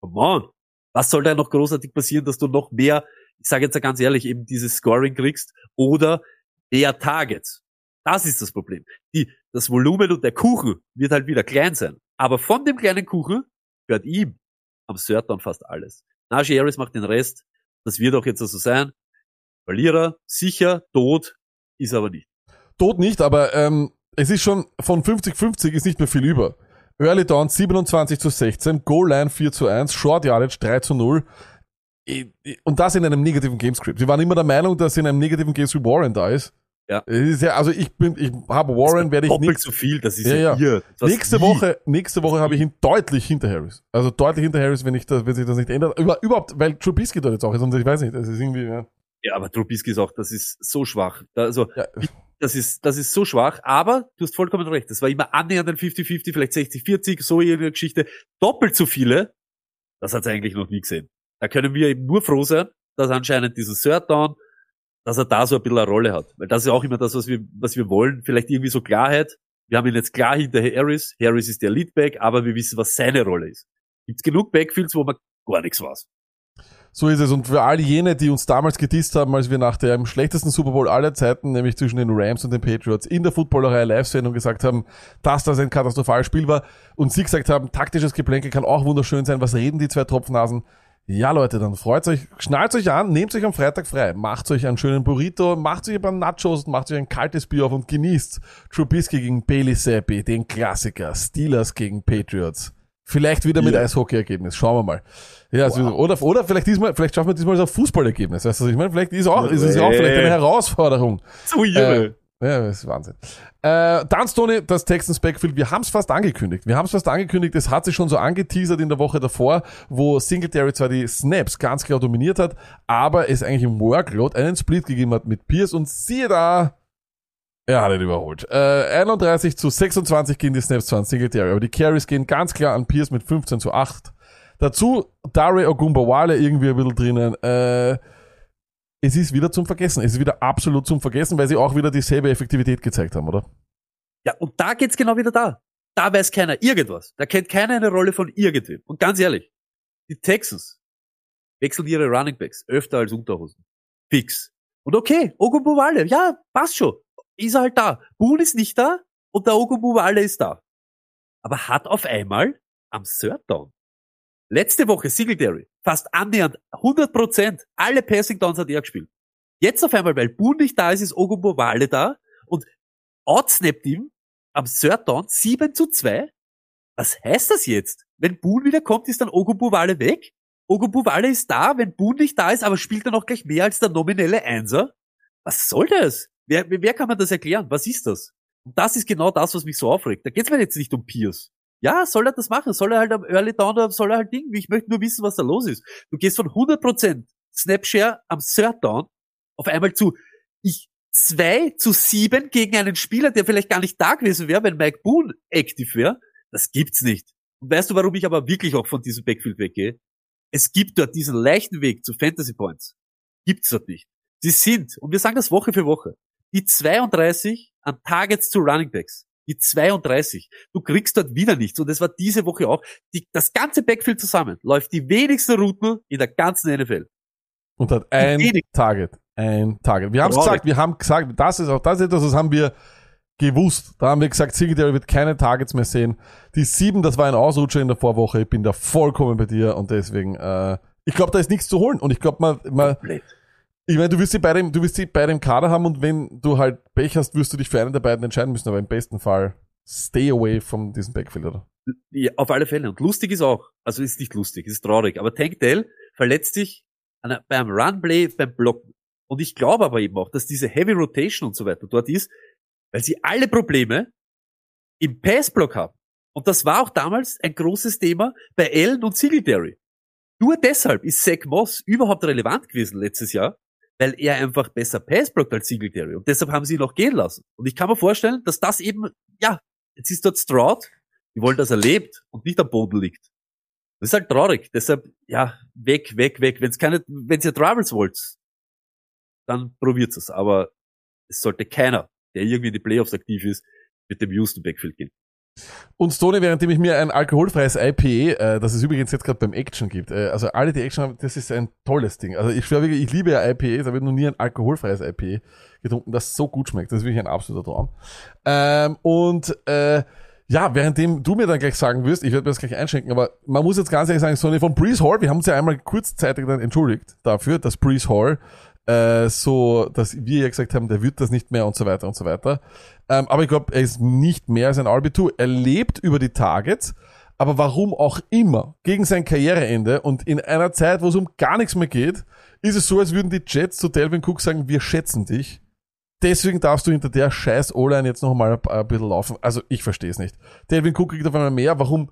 come on. Was soll da noch großartig passieren, dass du noch mehr, ich sage jetzt ganz ehrlich, eben dieses Scoring kriegst oder mehr Targets? Das ist das Problem. Die, das Volumen und der Kuchen wird halt wieder klein sein. Aber von dem kleinen Kuchen gehört ihm am Third fast alles. Najee Harris macht den Rest. Das wird auch jetzt so sein. Verlierer, sicher, tot, ist aber nicht. Tot nicht, aber ähm, es ist schon von 50-50 ist nicht mehr viel über. Early Down 27 zu 16, Goal Line 4 zu 1, Short Yardage 3 zu 0. I- i- Und das in einem negativen Gamescript. Wir waren immer der Meinung, dass in einem negativen Gamescript Warren da ist. Ja. Ist ja also ich bin, ich habe Warren, werde ich Doppelt nicht. so viel, das ist Ja, ja, ihr. Nächste. Woche, nächste Woche habe ich ihn deutlich hinter Harris. Also deutlich hinter Harris, wenn ich das, wenn sich das nicht ändert. Über, überhaupt, weil Trubisky dort jetzt auch ist und ich weiß nicht, das ist irgendwie, ja. Ja, aber Trubisky ist auch, das ist so schwach. Also, ja. das ist, das ist so schwach, aber du hast vollkommen recht. Das war immer annähernd ein 50-50, vielleicht 60-40, so irgendeine Geschichte. Doppelt so viele, das hat es eigentlich noch nie gesehen. Da können wir eben nur froh sein, dass anscheinend dieses Third Down, dass er da so ein bisschen eine Rolle hat. Weil das ist auch immer das, was wir, was wir wollen. Vielleicht irgendwie so Klarheit. Wir haben ihn jetzt klar hinter Harris. Harris ist der Leadback, aber wir wissen, was seine Rolle ist. Gibt's genug Backfields, wo man gar nichts weiß. So ist es. Und für all jene, die uns damals gedisst haben, als wir nach dem schlechtesten Super Bowl aller Zeiten, nämlich zwischen den Rams und den Patriots, in der Footballerei Live-Sendung gesagt haben, dass das ein katastrophales Spiel war und sie gesagt haben, taktisches Geplänkel kann auch wunderschön sein. Was reden die zwei Tropfnasen? Ja, Leute, dann freut euch, schnallt euch an, nehmt euch am Freitag frei, macht euch einen schönen Burrito, macht euch ein paar Nachos, macht euch ein kaltes Bier auf und genießt Trubisky gegen Bailey Zappi, den Klassiker, Steelers gegen Patriots. Vielleicht wieder mit Ja. Eishockey-Ergebnis, schauen wir mal. Ja, also, oder, oder vielleicht diesmal, vielleicht schaffen wir diesmal so ein Fußballergebnis. Weißt du, was ich meine? Vielleicht ist auch, ist es ja auch vielleicht eine Herausforderung. So Äh, ja, das ist Wahnsinn. Äh, dann, Stoney, das Texans Backfield, wir haben es fast angekündigt. Wir haben es fast angekündigt, es hat sich schon so angeteasert in der Woche davor, wo Singletary zwar die Snaps ganz klar dominiert hat, aber es eigentlich im Workload einen Split gegeben hat mit Pierce und siehe da, er hat ihn überholt. Äh, 31 zu 26 gehen die Snaps zwar an Singletary, aber die Carries gehen ganz klar an Pierce mit 15 zu 8. Dazu Dare Ogumbawale irgendwie ein bisschen drinnen. Äh, es ist wieder zum Vergessen. Es ist wieder absolut zum Vergessen, weil sie auch wieder dieselbe Effektivität gezeigt haben, oder? Ja, und da geht's genau wieder da. Da weiß keiner irgendwas. Da kennt keiner eine Rolle von irgendwem. Und ganz ehrlich, die Texans wechseln ihre Running Backs öfter als Unterhosen. Fix. Und okay, Ogumbawale, ja, passt schon. Ist er halt da. Boone ist nicht da und der Ogumbawale ist da. Aber hat auf einmal am Third Down Letzte Woche Singletary, fast annähernd 100%, alle Passing Downs hat er gespielt. Jetzt auf einmal, weil Boone nicht da ist, ist Ogumbawale da und outsnappt ihm am Third Down 7 zu 2. Was heißt das jetzt? Wenn Boone wieder kommt, ist dann Ogumbawale weg? Ogumbawale ist da, wenn Boone nicht da ist, aber spielt er noch gleich mehr als der nominelle Einser? Was soll das? Wer, wer kann man das erklären? Was ist das? Und das ist genau das, was mich so aufregt. Da geht's mir jetzt nicht um Pierce. Ja, soll er das machen? Soll er halt am Early Down oder soll er halt Ding? Ich möchte nur wissen, was da los ist. Du gehst von 100% Snapshare am Third Down auf einmal zu ich 2 zu 7 gegen einen Spieler, der vielleicht gar nicht da gewesen wäre, wenn Mike Boone aktiv wäre. Das gibt's nicht. Und weißt du, warum ich aber wirklich auch von diesem Backfield weggehe? Es gibt dort diesen leichten Weg zu Fantasy Points. Gibt's dort nicht. Sie sind, und wir sagen das Woche für Woche, die 32 an Targets zu Running Backs. Die 32. Du kriegst dort wieder nichts. Und es war diese Woche auch. Die, das ganze Backfield zusammen läuft die wenigsten Routen in der ganzen NFL. Und hat ein Target. Ein Target. Wir haben es gesagt, wir haben gesagt, das ist auch das ist etwas, das haben wir gewusst. Da haben wir gesagt, Singletary wird keine Targets mehr sehen. Die sieben, das war ein Ausrutscher in der Vorwoche. Ich bin da vollkommen bei dir und deswegen, äh, ich glaube, da ist nichts zu holen. Und ich glaube, man, man, Blöd. Ich meine, du wirst sie bei dem, du wirst sie bei dem Kader haben und wenn du halt Pech hast, wirst du dich für einen der beiden entscheiden müssen. Aber im besten Fall stay away from diesem Backfield, oder? Ja, auf alle Fälle. Und lustig ist auch, also ist nicht lustig, ist traurig, aber Tank Dell verletzt sich einer- beim Runplay, beim Blocken. Und ich glaube aber eben auch, dass diese Heavy Rotation und so weiter dort ist, weil sie alle Probleme im Passblock haben. Und das war auch damals ein großes Thema bei Allen und Singletary. Nur deshalb ist Zach Moss überhaupt relevant gewesen letztes Jahr, weil er einfach besser Passblockt als Singletary. Und deshalb haben sie ihn auch gehen lassen. Und ich kann mir vorstellen, dass das eben, ja, jetzt ist dort Stroud, die wollen, dass er lebt und nicht am Boden liegt. Das ist halt traurig. Deshalb, ja, weg, weg, weg. Wenn's keine, wenn's ihr Travels wollt, dann probiert es. Aber es sollte keiner, der irgendwie in die Playoffs aktiv ist, mit dem Houston Backfield gehen. Und Stone, währenddem ich mir ein alkoholfreies IPA, äh, das es übrigens jetzt gerade beim Action gibt, äh, also alle, die Action haben, das ist ein tolles Ding. Also ich schwöre wirklich, ich liebe ja aber ich habe noch nie ein alkoholfreies IPA getrunken, das so gut schmeckt. Das ist wirklich ein absoluter Traum. Ähm, und äh, ja, währenddem du mir dann gleich sagen wirst, ich werde mir das gleich einschenken, aber man muss jetzt ganz ehrlich sagen, Sonny von Breeze Hall, wir haben uns ja einmal kurzzeitig dann entschuldigt dafür, dass Breeze Hall äh, so, dass wir ja gesagt haben, der wird das nicht mehr und so weiter und so weiter. Ähm, aber ich glaube, er ist nicht mehr als ein RB2. Er lebt über die Targets, aber warum auch immer, gegen sein Karriereende und in einer Zeit, wo es um gar nichts mehr geht, ist es so, als würden die Jets zu Delvin Cook sagen, wir schätzen dich. Deswegen darfst du hinter der scheiß O-Line jetzt noch mal ein, ein bisschen laufen. Also ich verstehe es nicht. Delvin Cook kriegt auf einmal mehr. Warum?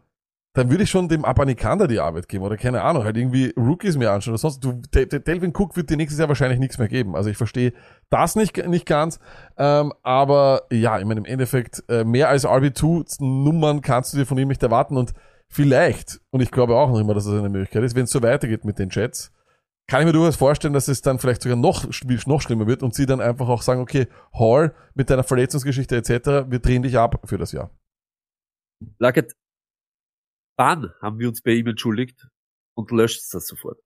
Dann würde ich schon dem Abanikander die Arbeit geben oder keine Ahnung, halt irgendwie Rookies mir anschauen oder sonst. Du, De De Delvin Cook wird dir nächstes Jahr wahrscheinlich nichts mehr geben. Also ich verstehe das nicht, nicht ganz. Ähm, aber ja, ich meine, im Endeffekt, äh, mehr als RB2-Nummern kannst du dir von ihm nicht erwarten und vielleicht, und ich glaube auch noch immer, dass das eine Möglichkeit ist, wenn es so weitergeht mit den Jets, kann ich mir durchaus vorstellen, dass es dann vielleicht sogar noch, noch schlimmer wird und sie dann einfach auch sagen, okay, Hall mit deiner Verletzungsgeschichte etc., wir drehen dich ab für das Jahr. Lackett, wann haben wir uns bei ihm entschuldigt und löscht das sofort?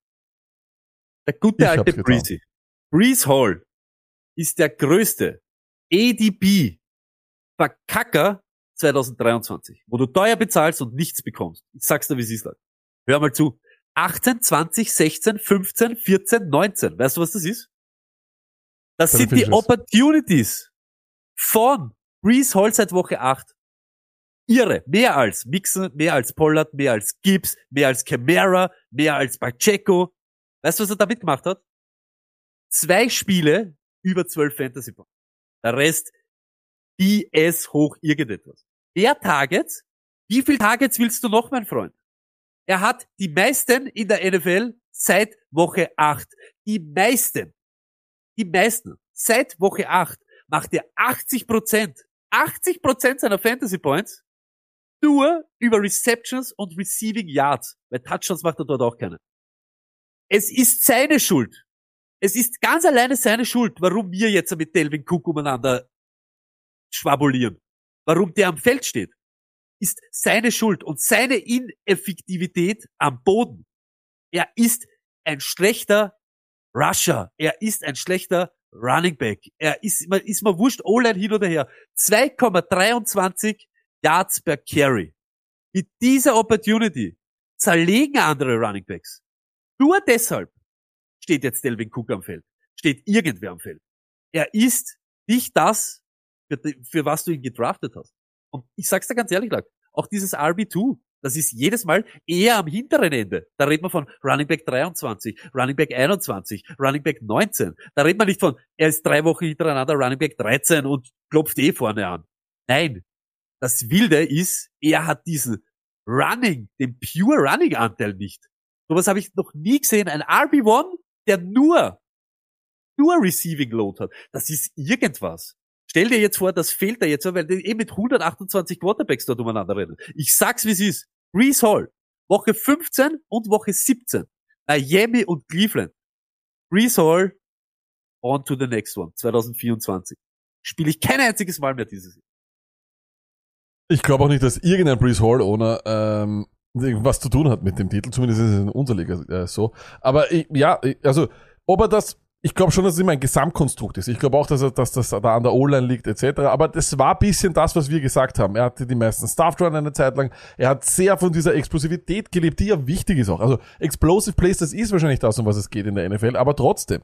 Der gute Ich alte. Breezy. Breeze Hall ist der größte ADP Verkacker 2023, wo du teuer bezahlst und nichts bekommst. Ich sag's dir, wie es ist. Hör mal zu. 18, 20, 16, 15, 14, 19. Weißt du, was das ist? Das sind die. Opportunities von Breeze Hall seit Woche 8. Irre. Mehr als Mixon, mehr als Pollard, mehr als Gibbs, mehr als Camara, mehr als Pacheco. Weißt du, was er damit gemacht hat? Zwei Spiele über 12 Fantasy Punkte. Der Rest BS hoch irgendetwas. Der Targets, wie viel Targets willst du noch, mein Freund? Er hat die meisten in der NFL seit Woche 8. Die meisten. Die meisten. Seit Woche 8 macht er 80 Prozent. 80 Prozent seiner Fantasy Points nur über Receptions und Receiving Yards. Weil Touchdowns macht er dort auch keine. Es ist seine Schuld. Es ist ganz alleine seine Schuld, warum wir jetzt mit Delvin Cook umeinander schwabulieren. Warum der am Feld steht. Ist seine Schuld und seine Ineffektivität am Boden. Er ist ein schlechter Rusher. Er ist ein schlechter Running Back. Er ist, ist mir wurscht, O-Line hin oder her. 2,23 Yards per Carry. Mit dieser Opportunity zerlegen andere Running Backs. Nur deshalb steht jetzt Delvin Cook am Feld. Steht irgendwer am Feld. Er ist nicht das, für, für was du ihn gedraftet hast. Und ich sag's dir ganz ehrlich, auch dieses RB2, das ist jedes Mal eher am hinteren Ende. Da redet man von Running Back 23, Running Back 21, Running Back 19. Da redet man nicht von, er ist drei Wochen hintereinander Running Back 13 und klopft eh vorne an. Nein. Das Wilde ist, er hat diesen Running, den pure Running Anteil nicht. Sowas habe ich noch nie gesehen. Ein RB1, der nur, nur Receiving Load hat. Das ist irgendwas. Stell dir jetzt vor, das fehlt da jetzt, weil die eh mit 128 Quarterbacks dort umeinander rennen. Ich sag's, wie es ist. Brees Hall, Woche 15 und Woche 17. Miami und Cleveland. Brees Hall, on to the next one, 2024. Spiele ich kein einziges Mal mehr dieses Jahr. Ich glaube auch nicht, dass irgendein Breeze Hall Owner ähm, was zu tun hat mit dem Titel. Zumindest ist es in unserer Liga äh, so. Aber ich, ja, also ob er das, ich glaube schon, dass es immer ein Gesamtkonstrukt ist. Ich glaube auch, dass, er, dass das da an der O-Line liegt etc. Aber das war ein bisschen das, was wir gesagt haben. Er hatte die meisten Staff Run eine Zeit lang. Er hat sehr von dieser Explosivität gelebt, die ja wichtig ist auch. Also Explosive Plays, das ist wahrscheinlich das, um was es geht in der NFL. Aber trotzdem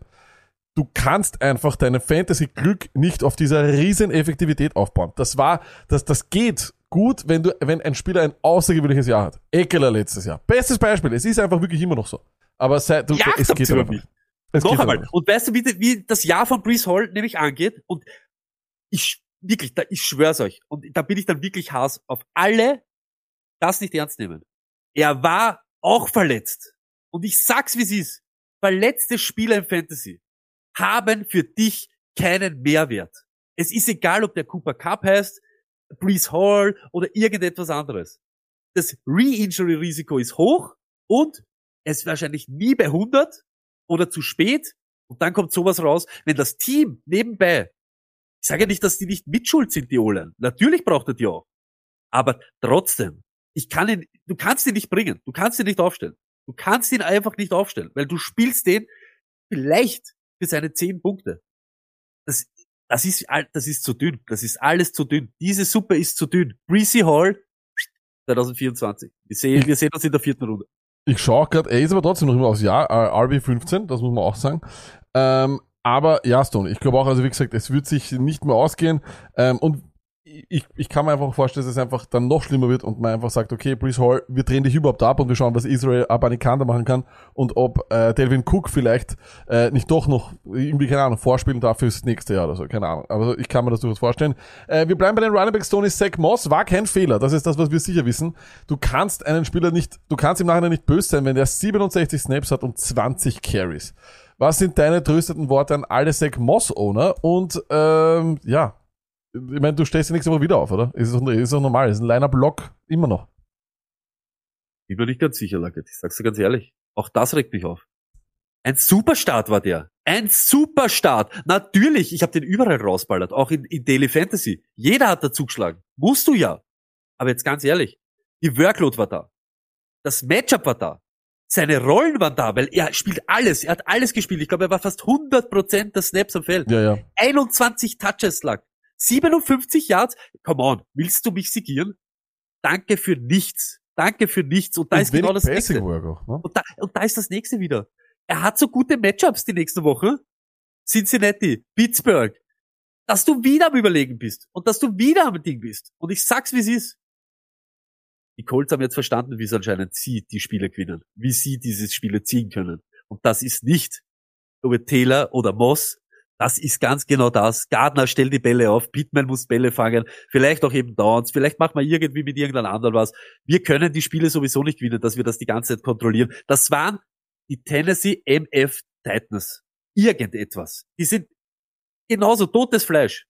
du kannst einfach deine Fantasy-Glück nicht auf dieser riesen Effektivität aufbauen. Das war, das, das geht gut, wenn du, wenn ein Spieler ein außergewöhnliches Jahr hat. Eckler letztes Jahr. Bestes Beispiel. Es ist einfach wirklich immer noch so. Aber seit, du, Ja, es geht einfach mich. Noch einmal. Und weißt du, wie, wie das Jahr von Brees Hall nämlich angeht? Und ich, wirklich, da, ich schwör's euch. Und da bin ich dann wirklich Hass auf alle, das nicht ernst nehmen. Er war auch verletzt. Und ich sag's, wie es ist. Verletzte Spieler im Fantasy haben für dich keinen Mehrwert. Es ist egal, ob der Cooper Cup heißt, Brees Hall oder irgendetwas anderes. Das Re-Injury-Risiko ist hoch und es ist wahrscheinlich nie bei 100 oder zu spät. Und dann kommt sowas raus, wenn das Team nebenbei, ich sage ja nicht, dass die nicht mitschuld sind, die Olen. Natürlich braucht er die auch. Aber trotzdem, ich kann ihn, du kannst ihn nicht bringen. Du kannst ihn nicht aufstellen. Du kannst ihn einfach nicht aufstellen, weil du spielst den vielleicht für seine 10 Punkte. Das, das ist, das ist zu dünn. Das ist alles zu dünn. Diese Suppe ist zu dünn. Breezy Hall 2024. Wir sehen, wir sehen uns in der vierten Runde. Ich schaue gerade, er ist aber trotzdem noch immer aufs Jahr, äh, RB15, das muss man auch sagen. Ähm, aber ja, Stone, ich glaube auch, also wie gesagt, es wird sich nicht mehr ausgehen. Ähm, und ich, ich kann mir einfach vorstellen, dass es einfach dann noch schlimmer wird und man einfach sagt, okay, Brees Hall, wir drehen dich überhaupt ab und wir schauen, was Israel Abanikanda machen kann und ob äh, Delvin Cook vielleicht äh, nicht doch noch irgendwie, keine Ahnung, vorspielen darf fürs nächste Jahr oder so, keine Ahnung. Aber ich kann mir das durchaus vorstellen. Äh, wir bleiben bei den Running Back Stone ist Zach Moss, war kein Fehler, das ist das, was wir sicher wissen. Du kannst einen Spieler nicht, du kannst im Nachhinein nicht böse sein, wenn der 67 Snaps hat und 20 Carries. Was sind deine tröstenden Worte an alle Zach Moss-Owner? Und ähm, ja, ich meine, du stehst ja nächste Woche wieder auf, oder? Ist doch, ist doch normal, ist ein Liner-Block immer noch. Bin mir nicht ganz sicher, Lackett. Ich sag's dir ganz ehrlich. Auch das regt mich auf. Ein Superstart war der. Ein Superstart. Natürlich, ich habe den überall rausballert, auch in, in Daily Fantasy. Jeder hat da zugeschlagen. Musst du ja. Aber jetzt ganz ehrlich, die Workload war da. Das Matchup war da. seine Rollen waren da, weil er spielt alles, er hat alles gespielt. Ich glaube, er war fast 100% der Snaps am Feld. Ja, ja. 21 Touches lag. 57 Yards. Come on, willst du mich sigieren? Danke für nichts. Danke für nichts. Und da Und ist genau das Passing nächste. Auch, ne? Und da, und da ist das nächste wieder. Er hat so gute Matchups die nächste Woche. Cincinnati, Pittsburgh. Dass du wieder am Überlegen bist. Und dass du wieder am Ding bist. Und ich sag's, wie es ist. Die Colts haben jetzt verstanden, wie es anscheinend sie die Spiele gewinnen. Wie sie diese Spiele ziehen können. Und das ist nicht über Taylor oder Moss. Das ist ganz genau das. Gardner stellt die Bälle auf, Pittman muss Bälle fangen, vielleicht auch eben Downs, vielleicht machen wir irgendwie mit irgendeinem anderen was. Wir können die Spiele sowieso nicht gewinnen, dass wir das die ganze Zeit kontrollieren. Das waren die Tennessee MF Titans. Irgendetwas. Die sind genauso totes Fleisch.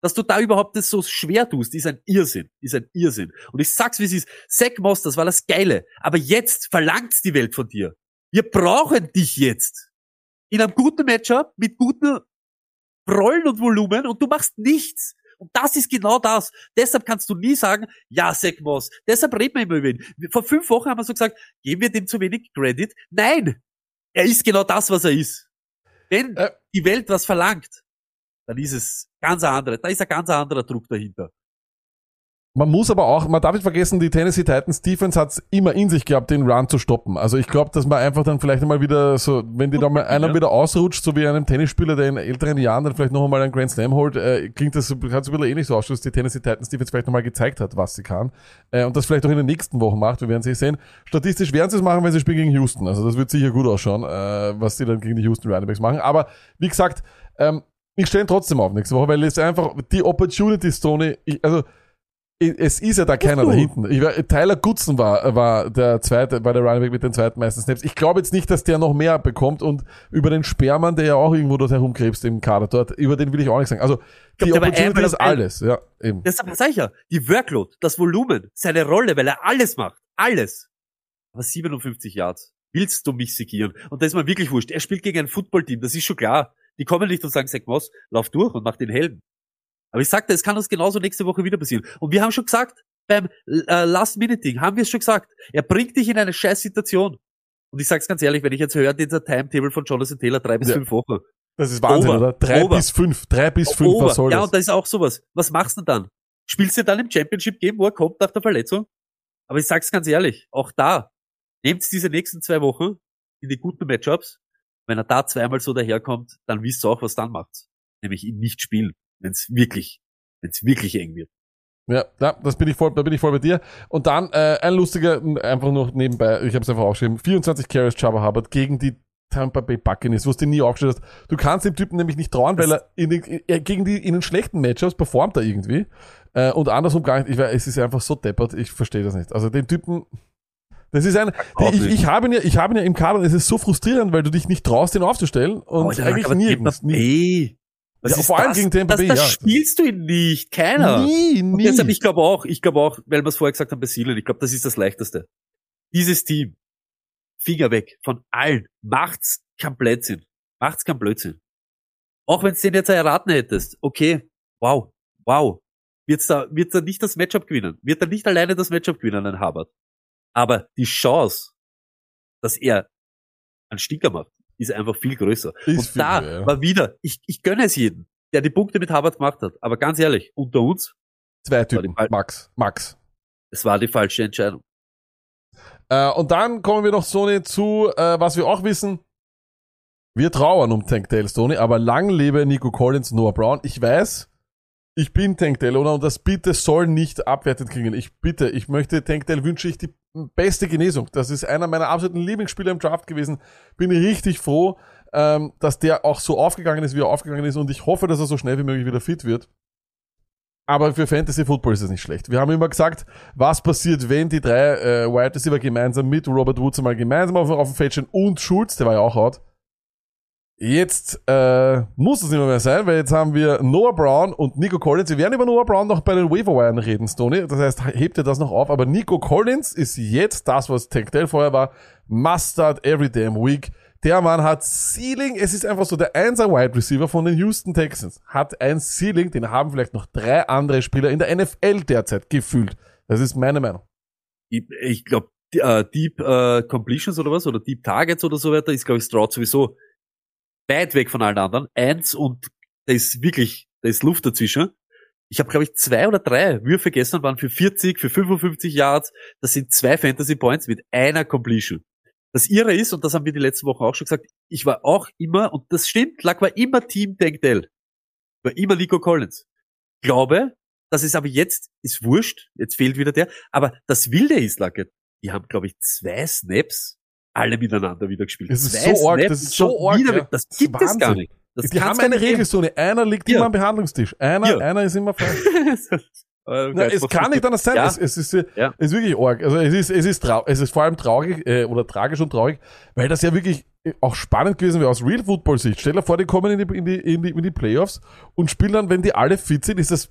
Dass du da überhaupt das so schwer tust, ist ein Irrsinn. Ist ein Irrsinn. Und ich sag's, wie es ist. Zach Moss, das war das Geile. Aber jetzt verlangt's die Welt von dir. Wir brauchen dich jetzt. In einem guten Matchup, mit guten Rollen und Volumen und du machst nichts. Und das ist genau das. Deshalb kannst du nie sagen, ja, Zach Moss. Deshalb reden wir immer über ihn. Vor fünf Wochen haben wir so gesagt, geben wir dem zu wenig Credit? Nein! Er ist genau das, was er ist. Wenn Äh. die Welt was verlangt, dann ist es ganz andere. Da ist ein ganz anderer Druck dahinter. Man muss aber auch, man darf nicht vergessen, die Tennessee Titans Defense hat's immer in sich gehabt, den Run zu stoppen. Also ich glaube, dass man einfach dann vielleicht einmal wieder so, wenn die da mal einer Ja. wieder ausrutscht, so wie einem Tennisspieler, der in älteren Jahren dann vielleicht noch einmal einen Grand Slam holt, äh, klingt das, hat so ein bisschen ähnlich so aus, dass die Tennessee Titans Defense vielleicht nochmal gezeigt hat, was sie kann. Äh, und das vielleicht auch in den nächsten Wochen macht, wir werden sie sehen. Statistisch werden sie es machen, wenn sie spielen gegen Houston. Also das wird sicher gut ausschauen, äh, was sie dann gegen die Houston Runningbacks machen. Aber wie gesagt, ähm, ich stelle ihn trotzdem auf nächste Woche, weil es einfach die Opportunity Tony, ich, also es ist ja da keiner da hinten. Ich, Tyler Goodson war, war der zweite, war der Running Back mit den zweiten meisten Snaps. Ich glaube jetzt nicht, dass der noch mehr bekommt und über den Sperrmann, der ja auch irgendwo dort herumkrebst im Kader dort, über den will ich auch nichts sagen. Also, die glaub, Opportunity ist alles, ja, eben. Deshalb sag ich ja, die Workload, das Volumen, seine Rolle, weil er alles macht. Alles. Aber 57 Yards. Willst du mich segieren? Und da ist mir wirklich wurscht. Er spielt gegen ein Footballteam, das ist schon klar. Die kommen nicht und sagen, Zach Moss, lauf durch und mach den Helden. Aber ich sagte, es kann uns genauso nächste Woche wieder passieren. Und wir haben schon gesagt, beim äh, Last-Minute-Ding haben wir es schon gesagt. Er bringt dich in eine scheiß Situation. Und ich sag's ganz ehrlich, wenn ich jetzt höre, dieser Timetable von Jonathan Taylor, drei bis Ja. fünf Wochen. Das ist Wahnsinn, Ober, oder? Drei Ober. bis fünf, drei bis fünf, Over. was soll ja, das? und da ist auch sowas. Was machst du denn dann? Spielst du dann im Championship-Game, wo er kommt nach der Verletzung? Aber ich sag's ganz ehrlich, auch da, nehmt diese nächsten zwei Wochen in die guten Matchups. Wenn er da zweimal so daherkommt, dann wisst ihr auch, was dann macht. Nämlich ihn nicht spielen, wenn's wirklich, wenn's wirklich eng wird. Ja, ja, das bin ich voll, da bin ich voll bei dir. Und dann äh, ein lustiger, einfach noch nebenbei, ich habe es einfach aufgeschrieben, 24 Carries Jabba Hubbard gegen die Tampa Bay Buccaneers, wo du nie aufgestellt hast. Du kannst dem Typen nämlich nicht trauen, weil er, in den, er gegen die in den schlechten Matchups performt er irgendwie. Äh, und andersrum gar nicht. Ich weiß, es ist einfach so deppert, ich verstehe das nicht. Also den Typen, das ist ein, ich, ich habe ihn ja, ich habe ihn ja im Kader, und es ist so frustrierend, weil du dich nicht traust, den aufzustellen und Alter, eigentlich Nie, Bay. Was Ja, vor allem das? gegen Tampa das, Bay, das ja. spielst du ihn nicht. Keiner. nie, Und nie. deshalb, ich glaube auch, ich glaube auch, weil wir es vorher gesagt haben bei Sealand, ich glaube, das ist das Leichteste. Dieses Team, Finger weg von allen, macht's kein Blödsinn. Macht's kein Blödsinn. Auch wenn du den jetzt erraten hättest, okay, wow, wow, wird's da, wird er nicht das Matchup gewinnen, wird er nicht alleine das Matchup gewinnen, ein Hubbard. Aber die Chance, dass er einen Sticker macht, ist einfach viel größer. Ist Und viel da höher, ja. war wieder, ich, ich gönne es jedem, der die Punkte mit Hubbard gemacht hat. Aber ganz ehrlich, unter uns, Zwei Typen, Max, Max. es war die falsche Entscheidung. Äh, und dann kommen wir noch Sony zu, äh, was wir auch wissen. Wir trauern um Tank Dale, Sony, aber lang lebe Nico Collins, Noah Brown. Ich weiß, ich bin Tank Dale, oder? Und das bitte soll nicht abwertet klingen. Ich bitte, ich möchte Tank Dale wünsche ich die beste Genesung. Das ist einer meiner absoluten Lieblingsspieler im Draft gewesen. Bin richtig froh, ähm, dass der auch so aufgegangen ist, wie er aufgegangen ist. Und ich hoffe, dass er so schnell wie möglich wieder fit wird. Aber für Fantasy Football ist es nicht schlecht. Wir haben immer gesagt, was passiert, wenn die drei äh, Wide Receiver gemeinsam mit Robert Woods mal gemeinsam auf, auf dem Feld stehen und Schulz, der war ja auch out. Jetzt äh, muss es nicht mehr, sein, weil jetzt haben wir Noah Brown und Nico Collins. Wir werden über Noah Brown noch bei den Waiver reden, Stoney. Das heißt, hebt ihr das noch auf. Aber Nico Collins ist jetzt das, was Tank Dell vorher war. Must start every damn week. Der Mann hat Ceiling. Es ist einfach so, der Einser Wide Receiver von den Houston Texans hat ein Ceiling, den haben vielleicht noch drei andere Spieler in der NFL derzeit gefühlt. Das ist meine Meinung. Ich, ich glaube, äh, Deep äh, Completions oder was, oder Deep Targets oder so weiter, ist, glaube ich, Stroud sowieso weit weg von allen anderen. Eins und da ist wirklich, da ist Luft dazwischen. Ich habe, glaube ich, zwei oder drei Würfe gestern waren für 40, für 55 Yards. Das sind zwei Fantasy Points mit einer Completion. Das Irre ist, und das haben wir die letzten Wochen auch schon gesagt, ich war auch immer, und das stimmt, Lack war immer Team Tank. War immer Nico Collins. Glaube, das ist aber jetzt, ist wurscht, jetzt fehlt wieder der, aber das Wilde ist, Lacke, die haben, glaube ich, zwei Snaps alle miteinander wieder gespielt. Das ist zwei so arg, das ist so arg, wieder ja. Das gibt es gar nicht. Das die haben eine. Regelzone. Einer liegt Ja. immer am Behandlungstisch. Einer, Ja. einer ist immer frei. Äh, Na, es kann nicht anders sein. Ja. Es, es, ist, äh, es ist wirklich arg. Also es ist, es ist, trau es ist vor allem traurig äh, oder tragisch und traurig, weil das ja wirklich äh, auch spannend gewesen wäre aus Real Football Sicht. Stell dir vor, die kommen in die, in die, in die, in die Playoffs und spielen dann, wenn die alle fit sind, ist das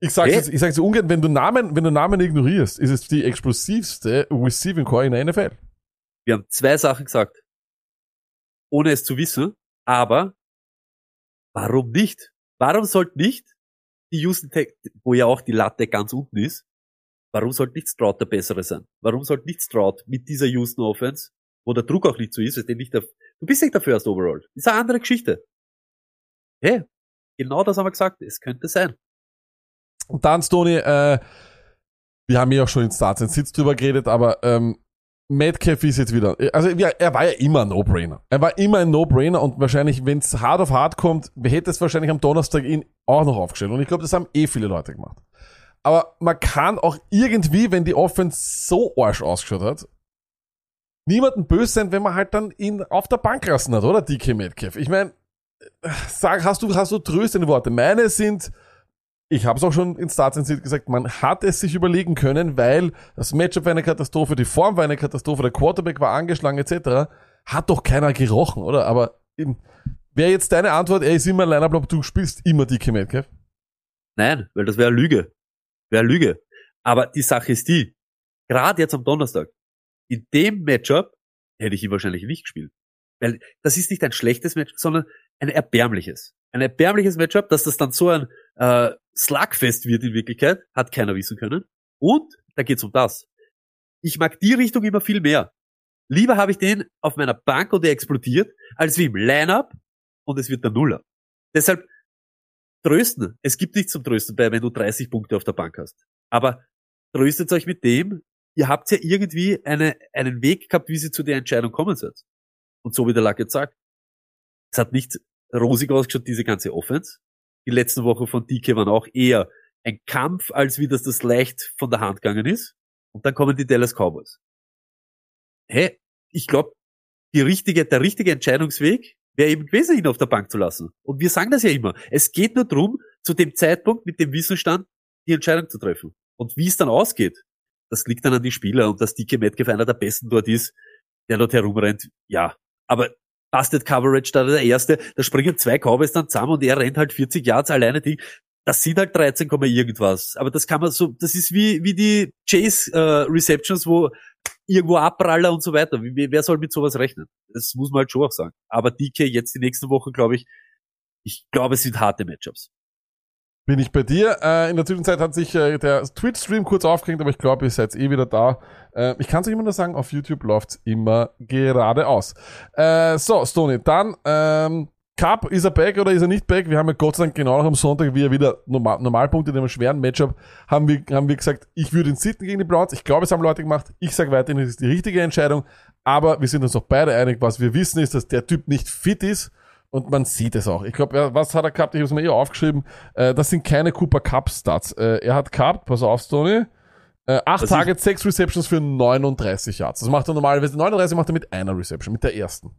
ich sag's Hey. jetzt, ich sag's dir ungern, wenn du Namen, wenn du Namen ignorierst, ist es die explosivste Receiving Core in der NFL. Wir haben zwei Sachen gesagt. Ohne es zu wissen. Aber warum nicht? Warum sollte nicht die Houston Tech, wo ja auch die Latte ganz unten ist, warum sollte nicht Stroud der bessere sein? Warum sollte nicht Stroud mit dieser Houston Offense, wo der Druck auch nicht so ist, ist nicht der, du bist nicht der First Overall. ist eine andere Geschichte. Hey, genau das haben wir gesagt. Es könnte sein. Und dann, Stoney, äh, wir haben ja auch schon in Starts and Sits drüber geredet, aber ähm, Metcalf ist jetzt wieder, also ja, er war ja immer ein No-Brainer. Er war immer ein No-Brainer und wahrscheinlich, wenn es hart auf hart kommt, hätte es wahrscheinlich am Donnerstag ihn auch noch aufgestellt. Und ich glaube, das haben eh viele Leute gemacht. Aber man kann auch irgendwie, wenn die Offense so arsch ausgeschaut hat, niemanden böse sein, wenn man halt dann ihn auf der Bank lassen hat, oder DK Metcalf? Ich meine, sag, hast du, hast du tröstende Worte? Meine sind, ich habe es auch schon in Starts and gesagt, man hat es sich überlegen können, weil das Matchup war eine Katastrophe, die Form war eine Katastrophe, der Quarterback war angeschlagen etc. Hat doch keiner gerochen, oder? Aber wäre jetzt deine Antwort, er ist immer ein Line-Up, du spielst immer DK Metcalf? Nein, weil das wäre Lüge. Wäre Lüge. Aber die Sache ist die, gerade jetzt am Donnerstag, in dem Matchup hätte ich ihn wahrscheinlich nicht gespielt. Weil das ist nicht ein schlechtes Matchup, sondern ein erbärmliches. Ein erbärmliches Matchup, dass das dann so ein äh, Slugfest wird in Wirklichkeit, hat keiner wissen können. Und da geht's um das. Ich mag die Richtung immer viel mehr. Lieber habe ich den auf meiner Bank und der explodiert, als wie im Line-Up und es wird der Nuller. Deshalb trösten. Es gibt nichts zum Trösten bei, wenn du 30 Punkte auf der Bank hast. Aber tröstet euch mit dem, ihr habt ja irgendwie eine, einen Weg gehabt, wie sie zu der Entscheidung kommen seid. Und so wie der Lack jetzt sagt. Es hat nicht rosig ausgeschaut, diese ganze Offense. Die letzten Wochen von DK waren auch eher ein Kampf, als wie das das leicht von der Hand gegangen ist. Und dann kommen die Dallas Cowboys. Hä? Ich glaube, die richtige, der richtige Entscheidungsweg wäre eben gewesen, ihn auf der Bank zu lassen. Und wir sagen das ja immer. Es geht nur drum, zu dem Zeitpunkt mit dem Wissensstand die Entscheidung zu treffen. Und wie es dann ausgeht, das liegt dann an die Spieler und dass DK Metcalf einer der besten dort ist, der dort herumrennt, ja. Aber Busted Coverage da der erste, da springen zwei Cowboys dann zusammen und er rennt halt 40 Yards alleine Ding. Das sind halt 13, Komma irgendwas. Aber das kann man so, das ist wie, wie die Chase äh, Receptions, wo irgendwo abpraller und so weiter. Wie, wer soll mit sowas rechnen? Das muss man halt schon auch sagen. Aber DK jetzt die nächste Woche, glaube ich, ich glaube, es sind harte Matchups. Bin ich bei dir. Äh, in der Zwischenzeit hat sich äh, der Twitch-Stream kurz aufgehängt, aber ich glaube, ihr seid eh wieder da. Äh, ich kann es euch immer nur sagen, auf YouTube läuft's immer geradeaus. Äh, so, Stoney, dann ähm, Cup, ist er back oder ist er nicht back? Wir haben ja Gott sei Dank genau noch am Sonntag, wie er wieder Normal Normalpunkte in einem schweren Matchup, haben wir, haben wir gesagt, ich würde ihn sitten gegen die Browns. Ich glaube, es haben Leute gemacht. Ich sage weiterhin, es ist die richtige Entscheidung. Aber wir sind uns auch beide einig, was wir wissen ist, dass der Typ nicht fit ist. Und man sieht es auch. Ich glaube, was hat er gehabt? Ich habe es mir eh aufgeschrieben. Äh, das sind keine Cooper Cup Stats. Äh, er hat gehabt, pass auf, Stoney. Äh, acht Targets, sechs Receptions für 39 Yards. Das macht er normalerweise. 39 macht er mit einer Reception, mit der ersten.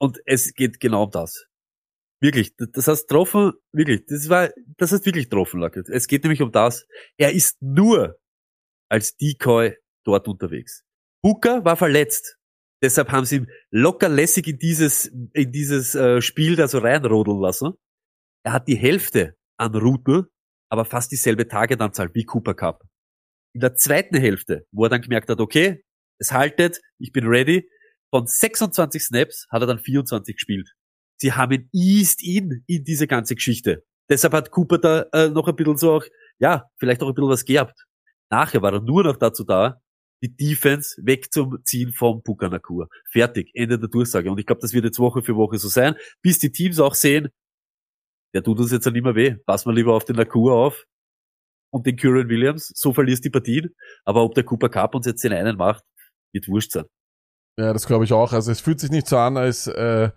Und es geht genau um das. Wirklich, das- das heißt getroffen, wirklich, das war, das heißt wirklich getroffen, Lackett. Es geht nämlich um das. Er ist nur als Decoy dort unterwegs. Booker war verletzt. Deshalb haben sie ihn locker lässig in dieses, in dieses äh, Spiel da so reinrodeln lassen. Er hat die Hälfte an Routen, aber fast dieselbe Targetanzahl wie Cooper Cup. In der zweiten Hälfte, wo er dann gemerkt hat, okay, es haltet, ich bin ready, von 26 Snaps hat er dann 24 gespielt. Sie haben ihn eased in, in diese ganze Geschichte. Deshalb hat Cooper da äh, noch ein bisschen so auch, ja, vielleicht auch ein bisschen was gehabt. Nachher war er nur noch dazu da, die Defense wegzuziehen vom Bukanakur. Fertig, Ende der Durchsage. Und ich glaube, das wird jetzt Woche für Woche so sein, bis die Teams auch sehen, der tut uns jetzt nicht mehr weh. Pass mal lieber auf den Nakur auf und den Kyron Williams, so verlierst die Partien. Aber ob der Cooper Cup uns jetzt den einen macht, wird wurscht sein. Ja, das glaube ich auch. Also es fühlt sich nicht so an, als äh,